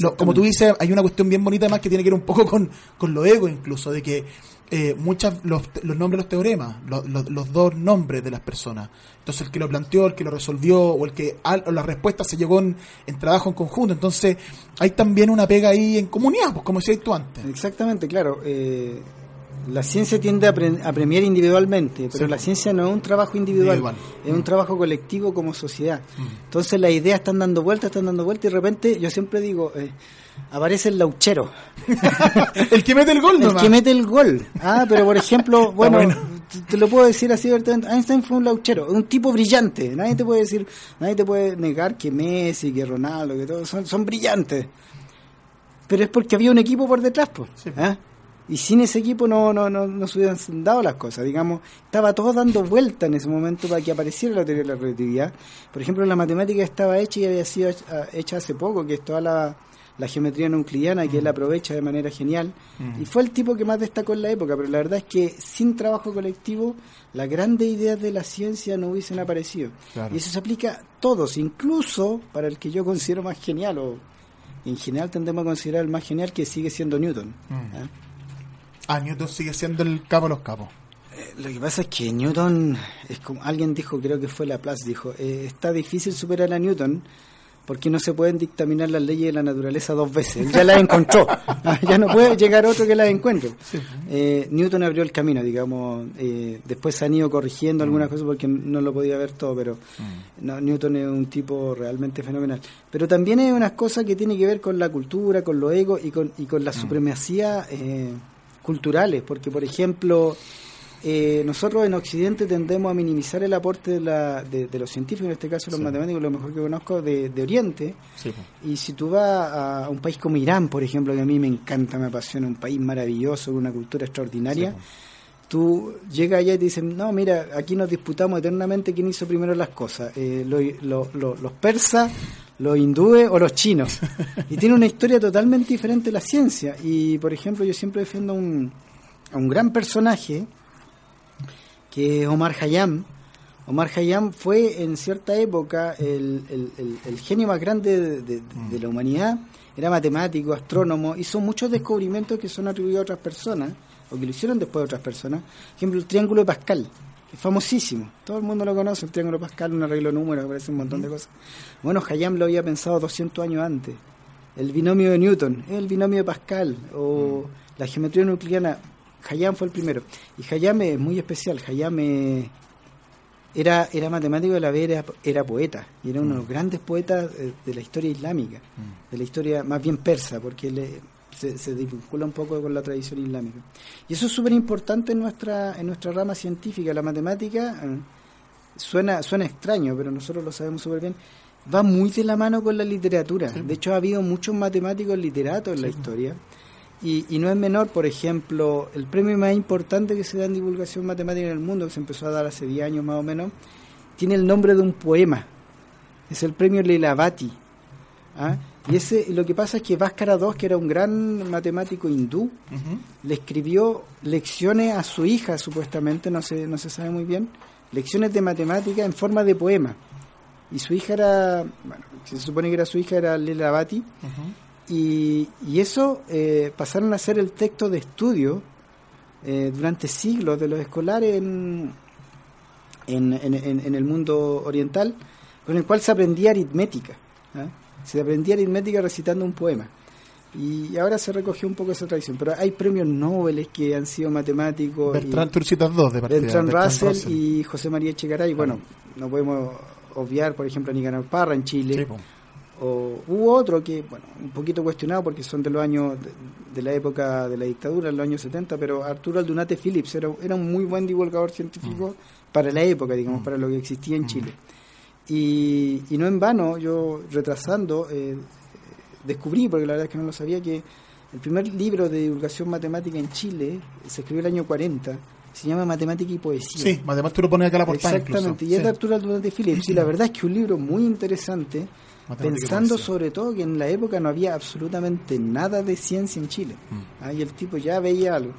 Lo- como tú dices, hay una cuestión bien bonita además que tiene que ver un poco con, con lo ego incluso, de que eh, muchas los, los nombres de los teoremas, los, los- los dos nombres de las personas. Entonces el que lo planteó, el que lo resolvió, o el que al- o la respuesta se llegó en, en trabajo en conjunto. Entonces hay también una pega ahí en comunidad, pues como decías tú antes. Exactamente, claro. eh, la ciencia tiende a, pre- a premiar individualmente, pero Sí. la ciencia no es un trabajo individual, es un trabajo colectivo como sociedad. Entonces las ideas están dando vueltas, están dando vueltas y de repente yo siempre digo, eh, aparece el lauchero, el que mete el gol, el nomás. que mete el gol. Ah, pero por ejemplo, bueno, bueno. te- te lo puedo decir así, Einstein fue un lauchero, un tipo brillante. Nadie te puede decir, nadie te puede negar que Messi, que Ronaldo, que todos son, son brillantes. Pero es porque había un equipo por detrás, pues. Sí. ¿ah? Y sin ese equipo no, no, no, no se hubieran dado las cosas. Digamos, estaba todo dando vuelta en ese momento para que apareciera la teoría de la relatividad. Por ejemplo, la matemática estaba hecha y había sido hecha- hecha hace poco, que es toda la, la geometría no euclidiana, que él aprovecha de manera genial. Y fue el tipo que más destacó en la época, pero la verdad es que sin trabajo colectivo, las grandes ideas de la ciencia no hubiesen aparecido. Claro. Y eso se aplica a todos, incluso para el que yo considero más genial, o en general tendemos a considerar el más genial, que sigue siendo Newton. ¿ah? Ah, Newton sigue siendo el capo de los capos. Eh, Lo que pasa es que Newton, es como alguien dijo, creo que fue Laplace, dijo, eh, está difícil superar a Newton porque no se pueden dictaminar las leyes de la naturaleza dos veces. Él ya las encontró, Ah, ya no puede llegar otro que las encuentre. Eh, Newton abrió el camino, digamos, eh, después se han ido corrigiendo algunas cosas porque no lo podía ver todo, pero no, Newton es un tipo realmente fenomenal. Pero también hay unas cosas que tienen que ver con la cultura, con los egos y con, y con la supremacía eh, culturales, porque por ejemplo, eh, nosotros en Occidente tendemos a minimizar el aporte de, la, de, de los científicos, en este caso los matemáticos, lo mejor que conozco, de, de Oriente. Sí. Y si tú vas a un país como Irán, por ejemplo, que a mí me encanta, me apasiona, un país maravilloso, una cultura extraordinaria, tú llegas allá y te dicen, no, mira, aquí nos disputamos eternamente quién hizo primero las cosas, eh, lo- lo- lo- los persas, los hindúes o los chinos. Y tiene una historia totalmente diferente la ciencia. Y, por ejemplo, yo siempre defiendo a un, a un gran personaje, que es Omar Hayam. Omar Hayam fue en cierta época el, el- el- genio más grande de, de- de la humanidad. Era matemático, astrónomo, hizo muchos descubrimientos que son atribuidos a otras personas, o que lo hicieron después de otras personas. Por ejemplo, el triángulo de Pascal, es famosísimo. Todo el mundo lo conoce, el triángulo Pascal, un arreglo de números, aparece un montón de cosas. Bueno, Hayam lo había pensado 200 años antes. El binomio de Newton, el binomio de Pascal, o la geometría nuclear. Hayam fue el primero. Y Hayam es muy especial. Hayam era, era matemático de la vez era, era poeta. Y era uno de los grandes poetas eh, de la historia islámica. De la historia más bien persa, porque él se, se vincula un poco con la tradición islámica. Y eso es súper importante en nuestra, en nuestra rama científica. La matemática eh, suena, suena extraño, pero nosotros lo sabemos súper bien. va muy de la mano con la literatura. De hecho, ha habido muchos matemáticos literatos en la historia. Y, y, no es menor, por ejemplo, el premio más importante que se da en divulgación matemática en el mundo, que se empezó a dar hace 10 años más o menos, tiene el nombre de un poema. Es el premio Lelavati. ¿ah? Y ese, lo que pasa es que Bhaskara II, que era un gran matemático hindú, le escribió lecciones a su hija, supuestamente, no se, no se sabe muy bien, lecciones de matemática en forma de poema. Y su hija era, bueno, se supone que era su hija, era Lelavati. y, y, eso eh, pasaron a ser el texto de estudio eh, durante siglos de los escolares en, en, en, en, el mundo oriental, con el cual se aprendía aritmética. ¿ah? Se aprendía aritmética recitando un poema. Y ahora se recogió un poco esa tradición. Pero hay premios Nobel que han sido matemáticos. Bertrand, tú citas dos de partida, Bertrand, Russell, Russell, y José María Echegaray. Bueno, no podemos obviar, por ejemplo, a Nicanor Parra en Chile. Sí, o hubo otro que, bueno, un poquito cuestionado porque son de los años, de, de la época de la dictadura, en los años 70, pero Arturo Aldunate Phillips era, era un muy buen divulgador científico Mm. para la época, digamos, para lo que existía en Chile. Y, y no en vano, yo retrasando, eh, descubrí, porque la verdad es que no lo sabía, que el primer libro de divulgación matemática en Chile se escribió el año 40, se llama Matemática y Poesía. Sí, además tú lo pones acá a la portada Exactamente, incluso. y es de Sí. Arturo Phillips, y la verdad es que un libro muy interesante, Matemática pensando sobre todo que en la época no había absolutamente nada de ciencia en Chile. Mm. Ah, y el tipo ya veía algo.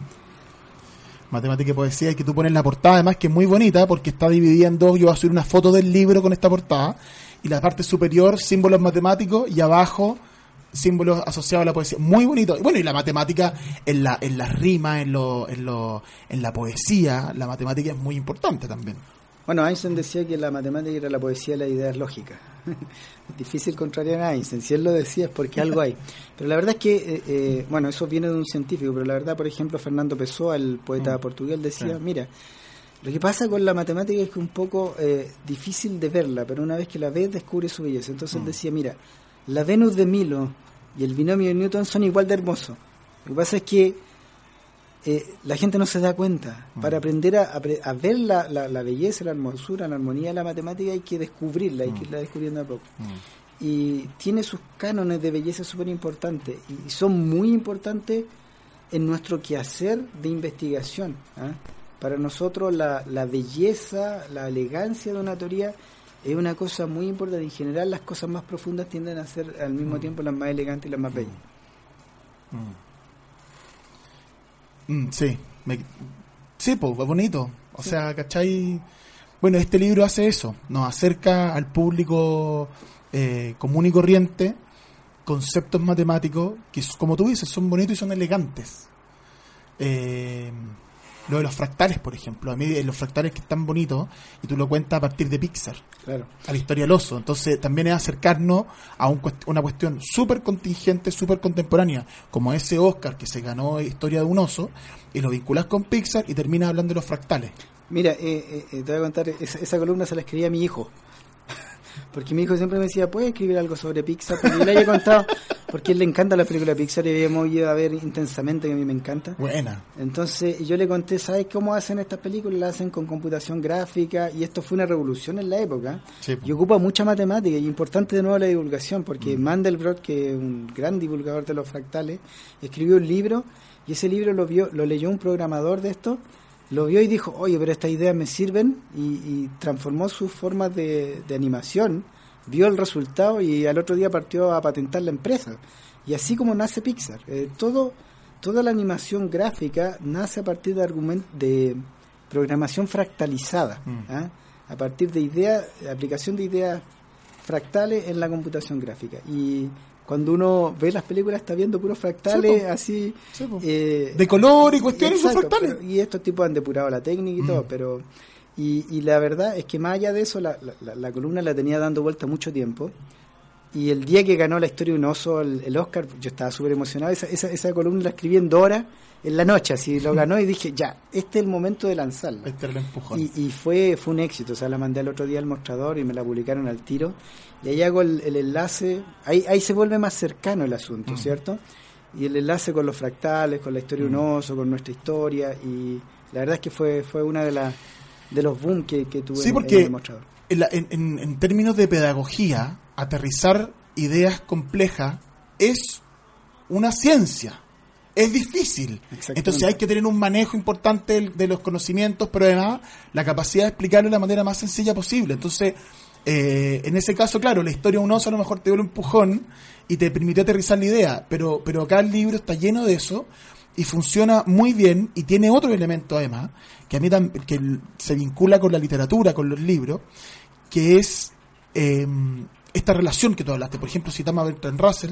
Matemática y poesía, y que tú pones la portada, además que es muy bonita porque está dividida en dos. Yo voy a subir una foto del libro con esta portada, y la parte superior, símbolos matemáticos, y abajo, símbolos asociados a la poesía. Muy bonito. Y bueno, y la matemática en la, en las rimas, en, lo, en, lo, en la poesía, la matemática es muy importante también. Bueno, Einstein decía que la matemática era la poesía de las ideas lógicas. es difícil contrariar a Einstein. Si él lo decía es porque algo hay. Pero la verdad es que, eh, eh, bueno, eso viene de un científico, pero la verdad, por ejemplo, Fernando Pessoa, el poeta Mm. portugués, decía, mira, lo que pasa con la matemática es que es un poco eh, difícil de verla, pero una vez que la ves descubre su belleza. Entonces él Mm. decía, mira, la Venus de Milo y el binomio de Newton son igual de hermosos. Lo que pasa es que eh, la gente no se da cuenta. Mm. Para aprender a, a ver la, la- la belleza, la hermosura, la armonía de la matemática hay que descubrirla, hay que irla descubriendo a poco. Y tiene sus cánones de belleza súper importantes y son muy importantes en nuestro quehacer de investigación. ¿ah? Para nosotros la, la belleza, la elegancia de una teoría es una cosa muy importante. En general las cosas más profundas tienden a ser al mismo tiempo las más elegantes y las más bellas. Mm, sí, me- sí, pues, es bonito. O sea, ¿cachai? Bueno, este libro hace eso, nos acerca al público eh, común y corriente conceptos matemáticos que, como tú dices, son bonitos y son elegantes. Eh, lo de los fractales, por ejemplo, a mí eh, los fractales que están bonitos y tú lo cuentas a partir de Pixar Claro. a la historia del oso. Entonces también es acercarnos a un una cuestión súper contingente, súper contemporánea, como ese Oscar que se ganó Historia de un oso, y lo vinculas con Pixar y terminas hablando de los fractales. Mira, eh, eh, eh, te voy a contar, esa, esa columna se la escribí a mi hijo. Porque mi hijo siempre me decía, ¿puedes escribir algo sobre Pixar? Porque yo le había contado, porque a él le encanta la película de Pixar y habíamos ido a ver intensamente, que a mí me encanta. Buena. Entonces yo le conté, ¿sabes cómo hacen estas películas? Las hacen con computación gráfica y esto fue una revolución en la época. Sí, y ocupa mucha matemática y importante de nuevo la divulgación, porque Mandelbrot, que es un gran divulgador de los fractales, escribió un libro y ese libro lo vio, lo leyó un programador de esto, lo vio y dijo, oye, pero estas ideas me sirven y, y transformó sus formas de, de animación, vio el resultado y al otro día partió a patentar la empresa. Y así como nace Pixar, eh, todo, toda la animación gráfica nace a partir de argument de programación fractalizada, Mm. ¿ah? a partir de ideas, aplicación de ideas fractales en la computación gráfica. Y cuando uno ve las películas está viendo puros fractales Sí, así Sí, eh, De color y cuestiones son fractales. pero- y estos tipos han depurado la técnica y todo, pero y, y la verdad es que más allá de eso la- la columna la tenía dando vuelta mucho tiempo y el día que ganó la historia de un oso el, el Oscar yo estaba súper emocionado esa, esa, esa columna la escribí en dos horas en la noche así lo ganó y dije ya este es el momento de lanzarla Este el empujón. y, y fue fue un éxito, o sea, la mandé al otro día al mostrador y me la publicaron al tiro. Y ahí hago el, el enlace, ahí, ahí se vuelve más cercano el asunto, Mm. ¿cierto? Y el enlace con los fractales, con la historia de un oso, con nuestra historia. Y la verdad es que fue, fue una de las de los boom que, que tuve Sí, en- porque- en el mostrador. en, la- en- en términos de pedagogía, aterrizar ideas complejas es una ciencia. Es difícil. Entonces hay que tener un manejo importante de los conocimientos, pero además la capacidad de explicarlo de la manera más sencilla posible. Entonces, eh, en ese caso, claro, la historia de un oso a lo mejor te dio un empujón y te permitió aterrizar la idea, pero, pero acá el libro está lleno de eso y funciona muy bien y tiene otro elemento además, que a mí que se vincula con la literatura, con los libros, que es eh, esta relación que tú hablaste. Por ejemplo, citamos a Bertrand Russell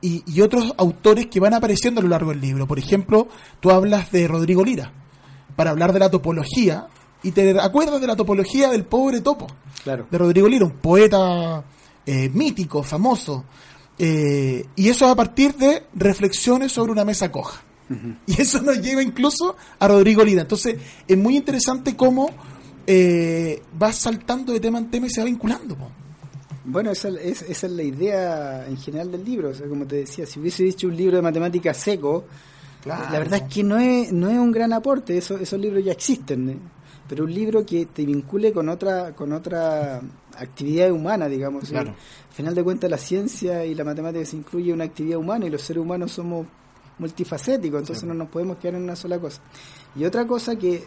y, otros autores que van apareciendo a lo largo del libro. Por ejemplo, tú hablas de Rodrigo Lira para hablar de la topología y te acuerdas de la topología del pobre topo. Claro. De Rodrigo Lira, un poeta eh, mítico, famoso. Eh, y eso es a partir de reflexiones sobre una mesa coja. Y eso nos lleva incluso a Rodrigo Lira. Entonces, es muy interesante cómo eh, va saltando de tema en tema y se va vinculando. Bueno, esa es, esa es la idea en general del libro. O sea, como te decía, si hubiese dicho un libro de matemáticas seco, la verdad es que no es, no es un gran aporte. Eso, esos libros ya existen. ¿eh? Pero un libro que te vincule con otra, con otra actividad humana, digamos. Al final de cuentas, la ciencia y la matemática se incluye una actividad humana y los seres humanos somos multifacéticos, entonces no nos podemos quedar en una sola cosa. Y otra cosa que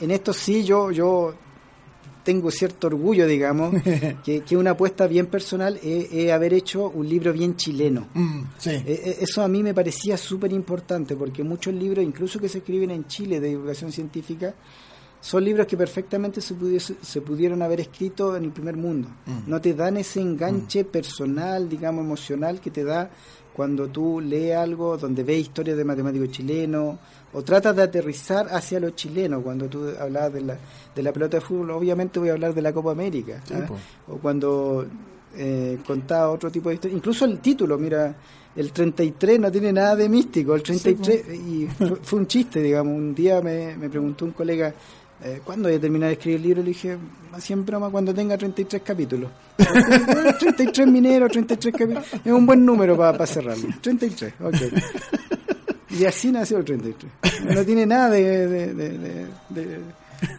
en esto sí yo, yo tengo cierto orgullo, digamos, que, que una apuesta bien personal es, haber hecho un libro bien chileno. Mm, e, e, eso a mí me parecía súper importante, porque muchos libros, incluso que se escriben en Chile de divulgación científica, son libros que perfectamente se, se pudieron haber escrito en el primer mundo. Mm. No te dan ese enganche mm. personal, digamos, emocional que te da cuando tú lees algo donde ves historias de matemáticos chilenos o tratas de aterrizar hacia los chilenos, cuando tú hablabas de la, de la pelota de fútbol, obviamente voy a hablar de la Copa América, ¿ah? o cuando eh, contaba otro tipo de historias, incluso el título, mira, el 33 no tiene nada de místico, el 33, y fue, un chiste, digamos, un día me, me preguntó un colega, eh, ¿cuándo voy a terminar de escribir el libro? Le dije, así en broma, cuando tenga 33 capítulos. 33 mineros, 33 capítulos. Es un buen número para cerrarlo. 33, ok. Y así nació el 33. No tiene nada de, de,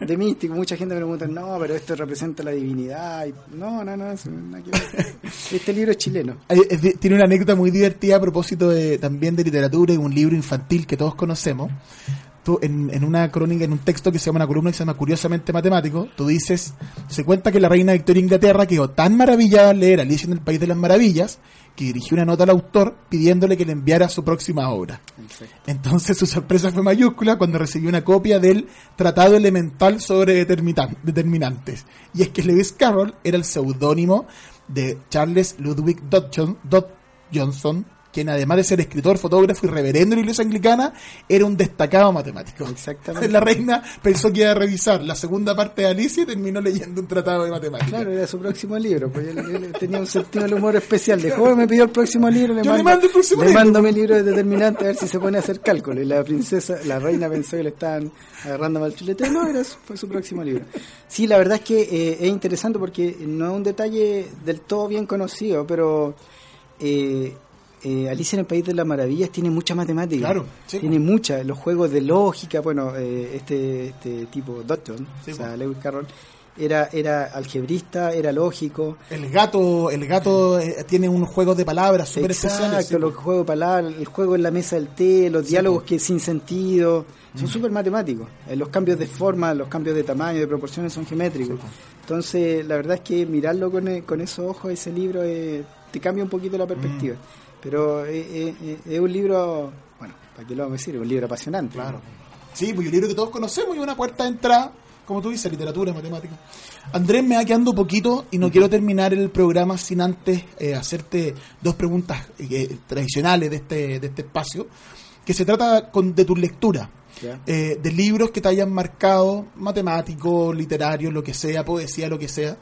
de, místico. Mucha gente me pregunta, no, pero esto representa la divinidad. No, no, no. Este libro es chileno. Tiene una anécdota muy divertida a propósito de, también de literatura y un libro infantil que todos conocemos en, una crónica, en un texto que se llama una columna que se llama Curiosamente Matemático, tú dices, se cuenta que la reina Victoria de Inglaterra quedó tan maravillada al leer Alicia en el País de las Maravillas que dirigió una nota al autor pidiéndole que le enviara su próxima obra. Entonces su sorpresa fue mayúscula cuando recibió una copia del Tratado Elemental sobre Determinantes. Y es que Lewis Carroll era el seudónimo de Charles Ludwig Dodson, Johnson, quien además de ser escritor, fotógrafo y reverendo en la iglesia anglicana, era un destacado matemático. Exactamente. La reina pensó que iba a revisar la segunda parte de Alicia y terminó leyendo un tratado de matemáticas. Claro, era su próximo libro, pues él, tenía un sentido del humor especial. De joven me pidió el próximo libro, le, mando, le mando, el próximo le mando mi libro de determinante a ver si se pone a hacer cálculo. Y la princesa, la reina pensó que le estaban agarrando mal chulete. No, era fue su próximo libro. Sí, la verdad es que eh, es interesante porque no es un detalle del todo bien conocido, pero... Eh, eh, Alicia en el País de las Maravillas tiene mucha matemática. Claro, Tiene mucha. Los juegos de lógica, bueno, eh, este, este tipo, Dodson, o sea, Lewis Carroll, era, era algebrista, era lógico. El gato, el gato eh, tiene unos juegos de palabras súper especiales. Exacto, los juegos de palabras, el juego en la mesa del té, los diálogos que sin sentido, son mm. súper matemáticos. los cambios de forma, los cambios de tamaño, de proporciones son geométricos. Entonces, la verdad es que mirarlo con, con esos ojos, ese libro, te cambia un poquito la perspectiva. Mm. Pero es, un libro, bueno, ¿para qué lo vamos a decir? Es un libro apasionante. Claro. Sí, pues un libro que todos conocemos y una puerta de entrada, como tú dices, literatura, matemática. Andrés, me va quedando poquito y no quiero terminar el programa sin antes eh, hacerte dos preguntas eh, tradicionales de este, de este espacio, que se trata con, de tu lectura. Eh, de libros que te hayan marcado, matemáticos, literarios, lo que sea, poesía, lo que sea,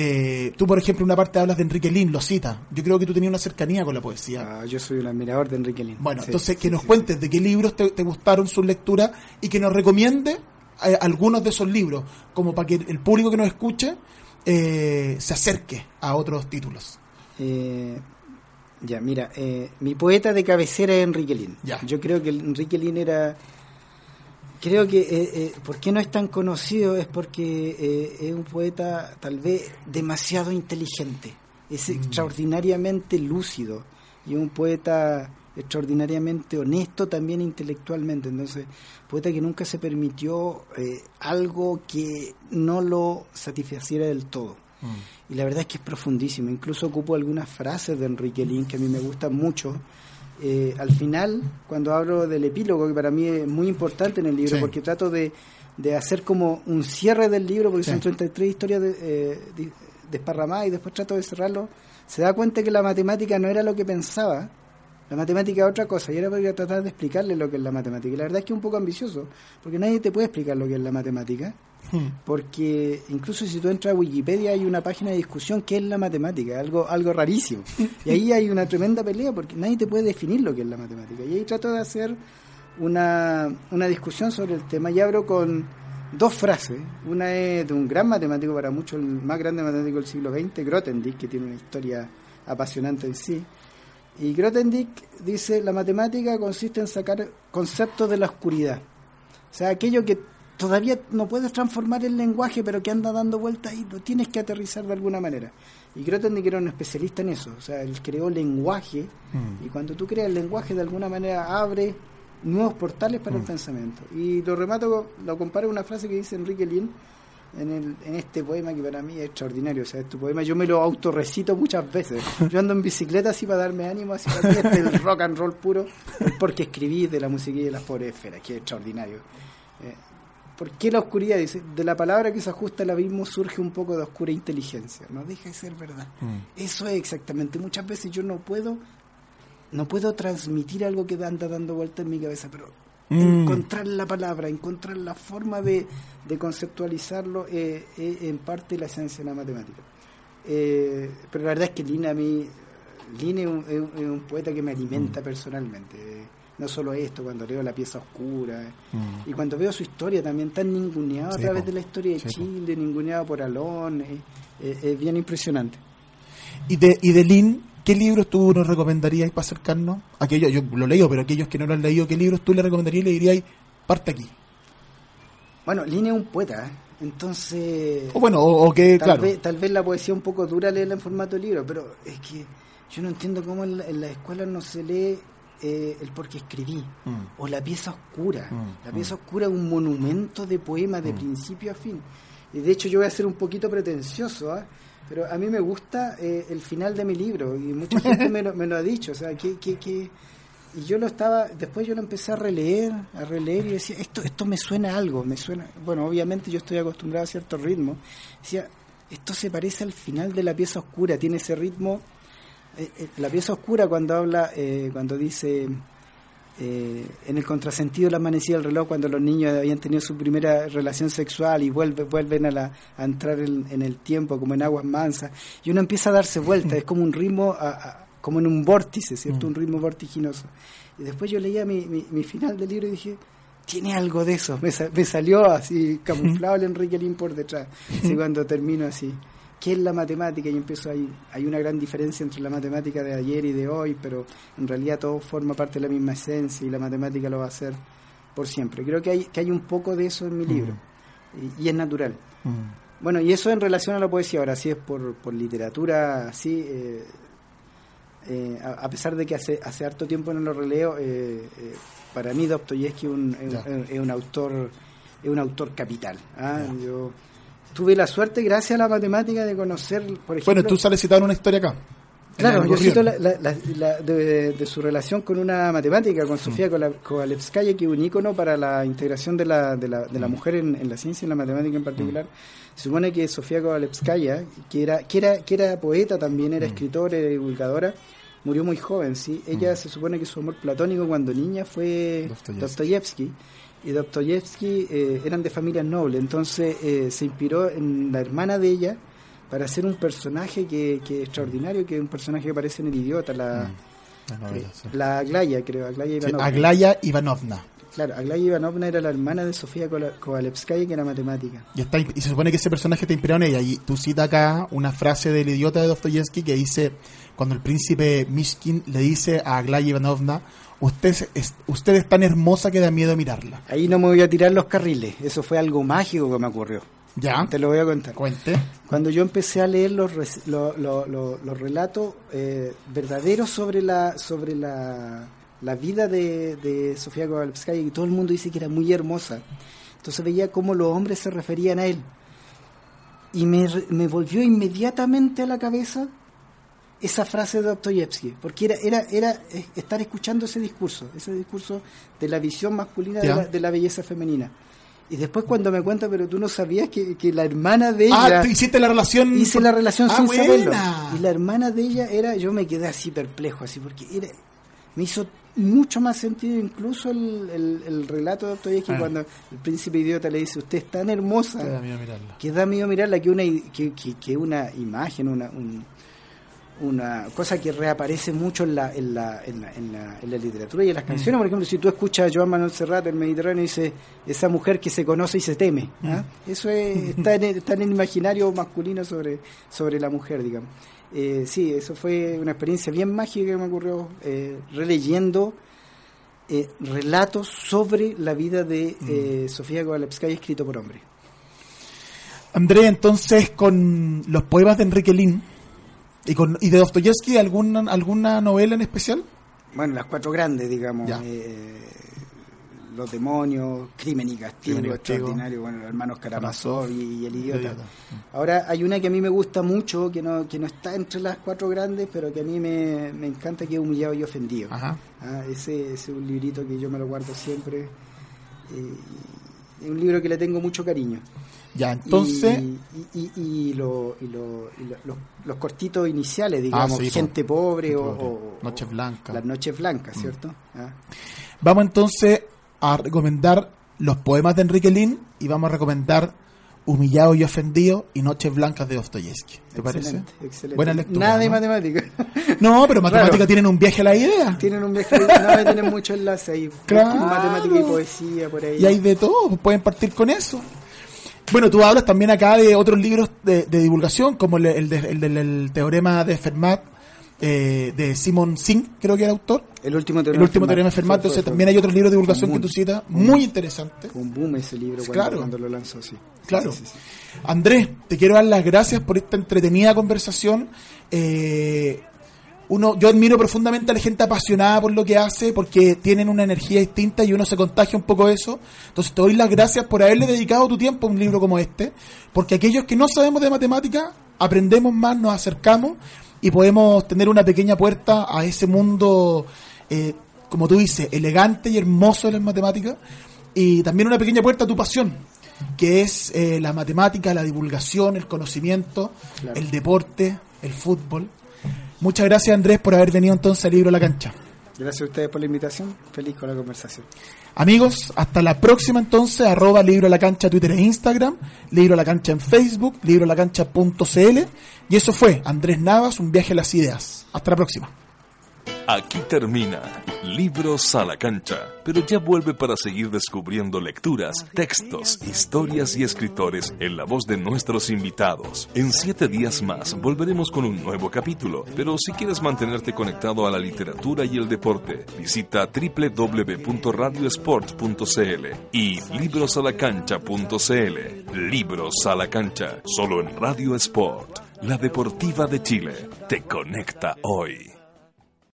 eh, tú, por ejemplo, en una parte hablas de Enrique Lin, lo cita. Yo creo que tú tenías una cercanía con la poesía. Ah, yo soy un admirador de Enrique Lin. Bueno, entonces que nos cuentes de qué libros te, gustaron sus lecturas y que nos recomiende eh, algunos de esos libros, como para que el público que nos escuche eh, se acerque a otros títulos. ya, mira, mi poeta de cabecera es Enrique Lin. Yo creo que Enrique Lin era creo que eh, eh, por qué no es tan conocido es porque eh, es un poeta tal vez demasiado inteligente. es extraordinariamente lúcido y un poeta extraordinariamente honesto también intelectualmente. Entonces, poeta que nunca se permitió eh, algo que no lo satisfaciera del todo. Y la verdad es que es profundísimo. Incluso ocupo algunas frases de Enrique Lin que a mí me gustan mucho. Eh, al final, cuando hablo del epílogo, que para mí es muy importante en el libro, Sí. porque trato de, de hacer como un cierre del libro, porque Sí. son 33 historias de, eh, desparramadas y después trato de cerrarlo, se da cuenta que la matemática no era lo que pensaba, la matemática es otra cosa, y era para tratar de explicarle lo que es la matemática. Y la verdad es que es un poco ambicioso, porque nadie te puede explicar lo que es la matemática, porque incluso si tú entras a Wikipedia hay una página de discusión que es la matemática, algo, algo rarísimo. Y ahí hay una tremenda pelea porque nadie te puede definir lo que es la matemática. Y ahí trato de hacer una, una discusión sobre el tema y abro con dos frases. Una es de un gran matemático, para muchos el más grande matemático del siglo XX, Grothendieck, que tiene una historia apasionante en sí. Y Grothendieck dice, la matemática consiste en sacar conceptos de la oscuridad. O sea, aquello que todavía no puedes transformar en lenguaje, pero que anda dando vueltas y lo tienes que aterrizar de alguna manera. Y Grothendieck era un especialista en eso. O sea, él creó lenguaje y cuando tú creas el lenguaje de alguna manera abre nuevos portales para el pensamiento. Y lo remato, lo comparo a una frase que dice Enrique Lin en, el, en este poema que para mí es extraordinario. O sea, este poema yo me lo autorrecito muchas veces. Yo ando en bicicleta así para darme ánimo, así para mí este es el rock and roll puro, porque escribí de la musiquilla de las pobres esferas, que es extraordinario. Eh, ¿Por qué la oscuridad? Dice, de la palabra que se ajusta al abismo surge un poco de oscura inteligencia. No deja de ser verdad. Eso es exactamente. Muchas veces yo no puedo, no puedo transmitir algo que anda dando vuelta en mi cabeza, pero Mm. encontrar la palabra, encontrar la forma de, de conceptualizarlo eh, es en parte la esencia de la matemática. Eh, pero la verdad es que Lina a mí, Lina es un, es es poeta que me Mm. alimenta personalmente. No solo esto, cuando leo La pieza oscura Mm. y cuando veo su historia también tan ninguneado Sí, a través po. de la historia de Sí, po. Chile, ninguneado por Alón, eh, eh, es bien impresionante. Y de, y de Lin, ¿qué libros tú nos recomendarías para acercarnos? Aquellos, yo lo leo, pero aquellos que no lo han leído, ¿qué libros tú le recomendarías y le dirías, parte aquí? Bueno, Lina es un poeta, ¿eh? entonces... O bueno, o, o que, tal, claro. vez, tal vez la poesía un poco dura leerla en formato de libro, pero es que yo no entiendo cómo en la, en la escuela no se lee eh, el porque escribí, Mm. o la pieza oscura. Mm, La pieza oscura es un monumento de poema de principio a fin. Y de hecho yo voy a ser un poquito pretencioso, ¿ah? pero a mí me gusta eh, el final de mi libro, y mucha gente me lo, me lo ha dicho, o sea, que... que, que y yo lo estaba, después yo lo empecé a releer, a releer y decía, esto, esto me suena a algo, me suena, bueno, obviamente yo estoy acostumbrado a cierto ritmo, decía, esto se parece al final de la pieza oscura, tiene ese ritmo, la pieza oscura cuando habla, eh, cuando dice, eh, en el contrasentido la amanecida del reloj, cuando los niños habían tenido su primera relación sexual y vuelve, vuelven a, la, a entrar en, en el tiempo como en aguas mansas, y uno empieza a darse vuelta, es como un ritmo, a- a- como en un vórtice, ¿cierto? Un ritmo vertiginoso. Y después yo leía mi, mi, mi final del libro y dije, tiene algo de eso, me, sa- me salió así camuflado el Enrique Lin por detrás, así cuando termino así. ¿Qué es la matemática? Y empiezo ahí. Hay una gran diferencia entre la matemática de ayer y de hoy, pero en realidad todo forma parte de la misma esencia y la matemática lo va a hacer por siempre. Creo que hay, que hay un poco de eso en mi libro y, y es natural. Mm. Bueno, y eso en relación a la poesía, ahora sí es por, por literatura, sí, eh, eh, a, a pesar de que hace, hace harto tiempo no lo releo, eh, eh, para mí Dostoyevsky es un, es un autor es un autor capital. ¿ah? Yo tuve la suerte, gracias a la matemática, de conocer, por ejemplo... Bueno, tú sales citando una historia acá. Claro, yo cito la, la- la- la- de, de su relación con una matemática, con Sofía Kola- Kovalevskaya, que es un ícono para la integración de la, de la, de la mujer en, en la ciencia y en la matemática en particular. Se supone que Sofía Kovalevskaya, que era, que era, que era poeta también, era escritora, era divulgadora, murió muy joven, ¿sí? Ella se supone que su amor platónico cuando niña fue Dostoyevsky. Dostoyevsky. Y Dostoyevsky eh, eran de familia noble, entonces eh, se inspiró en la hermana de ella para hacer un personaje que, que es extraordinario, que es un personaje que aparece en el idiota, la, La novela, eh, sí. la Aglaya, creo, Aglaya Sí, Ivanovna. Aglaya Ivanovna. Claro, Aglaya Ivanovna era la hermana de Sofía Kovalevskaya, que era matemática. Y, está, y se supone que ese personaje te inspiró en ella. Y tú citas acá una frase del idiota de Dostoyevsky que dice, cuando el príncipe Mishkin le dice a Aglaya Ivanovna, usted es, usted es tan hermosa que da miedo mirarla. Ahí no me voy a tirar los carriles, eso fue algo mágico que me ocurrió. Ya. Te lo voy a contar. Cuente. Cuando yo empecé a leer los, res- lo- lo- lo- los relatos eh, verdaderos sobre la sobre la, la vida de, de Sofía Kowalewskaya, y todo el mundo dice que era muy hermosa, entonces veía cómo los hombres se referían a él. Y me, me volvió inmediatamente a la cabeza esa frase de Dostoyevsky, porque era, era, era eh, estar escuchando ese discurso, ese discurso de la visión masculina de la, de la belleza femenina. Y después cuando me cuenta, pero tú no sabías que, que la hermana de Ah, ella... tú hiciste la relación. Hice la relación Ah, sin buena. saberlo. Y la hermana de ella era, yo me quedé así perplejo, así, porque era, me hizo mucho más sentido incluso el, el, el relato de Dostoyevsky Ah. cuando el príncipe idiota le dice, usted es tan hermosa, Te da miedo mirarla. que da miedo mirarla que una, que, que, que una imagen, una, un- una cosa que reaparece mucho en la, en, la, en, la, en, la, en la literatura y en las canciones. Por ejemplo, si tú escuchas a Joan Manuel Serrat, el Mediterráneo, dice, esa mujer que se conoce y se teme. ¿ah? Eso es, está, en el, está en el imaginario masculino sobre, sobre la mujer, digamos. Eh, sí, eso fue una experiencia bien mágica que me ocurrió eh, releyendo eh, relatos sobre la vida de eh, Sofía Kowalewskaya escrito por hombre. André, entonces, con los poemas de Enrique Lin y, con, y de Dostoyevsky, ¿alguna, ¿alguna novela en especial? Bueno, las cuatro grandes, digamos. Eh, los demonios, Crimen y Castigo, Crimen y Castigo. extraordinario, bueno, los hermanos Karamazov y, y el idiota. Idiota. Ahora hay una que a mí me gusta mucho, que no, que no está entre las cuatro grandes, pero que a mí me, me encanta, que es Humillado y Ofendido. Ajá. Ah, ese, ese es un librito que yo me lo guardo siempre. eh, es un libro que le tengo mucho cariño. Ya, entonces. Y, y- y- y lo- lo- lo- los, los cortitos iniciales, digamos, Ah, sí, po. Gente Pobre o, o- Noches Blancas. Las Noches Blancas, ¿cierto? Ah. Vamos entonces a recomendar los poemas de Enrique Lin y vamos a recomendar Humillado y Ofendido y Noches Blancas de Dostoyevsky. ¿Te parece? Excelente, excelente. Buena lectura. Nada de ¿no? matemáticas. No, pero matemáticas Claro. tienen un viaje a la idea. tienen un viaje, no, tienen mucho enlace ahí. Claro. Matemática y poesía por ahí. Y hay de todo, pueden partir con eso. Bueno, tú hablas también acá de otros libros de, de divulgación, como el, el teorema de Fermat, eh, de Simon Singh, creo que era autor. el último El teorema de Fermat, entonces también hay otros libros de divulgación que tú citas, muy interesantes. Un boom ese libro cuando, Claro. cuando lo lanzó, sí. Claro. Sí, sí, sí. Andrés, te quiero dar las gracias por esta entretenida conversación. Eh, uno, yo admiro profundamente a la gente apasionada por lo que hace, porque tienen una energía distinta y uno se contagia un poco de eso. Entonces te doy las gracias por haberle dedicado tu tiempo a un libro como este, porque aquellos que no sabemos de matemática, aprendemos más, nos acercamos y podemos tener una pequeña puerta a ese mundo, eh, como tú dices, elegante y hermoso de las matemáticas, y también una pequeña puerta a tu pasión, que es eh, la matemática, la divulgación, el conocimiento, Claro. el deporte, el fútbol. Muchas gracias Andrés por haber venido entonces al libro La Cancha. Gracias a ustedes por la invitación. Feliz con la conversación. Amigos, hasta la próxima entonces, arroba Libro a la Cancha Twitter e Instagram, Libro a la Cancha en Facebook, libroalacancha.cl y eso fue Andrés Navas, un viaje a las ideas. Hasta la próxima. Aquí termina Libros a la cancha, pero ya vuelve para seguir descubriendo lecturas, textos, historias y escritores en la voz de nuestros invitados. En siete días más volveremos con un nuevo capítulo, pero si quieres mantenerte conectado a la literatura y el deporte, visita www.radiosport.cl y librosalacancha.cl. Libros a la cancha, solo en Radio Sport, la deportiva de Chile. Te conecta hoy.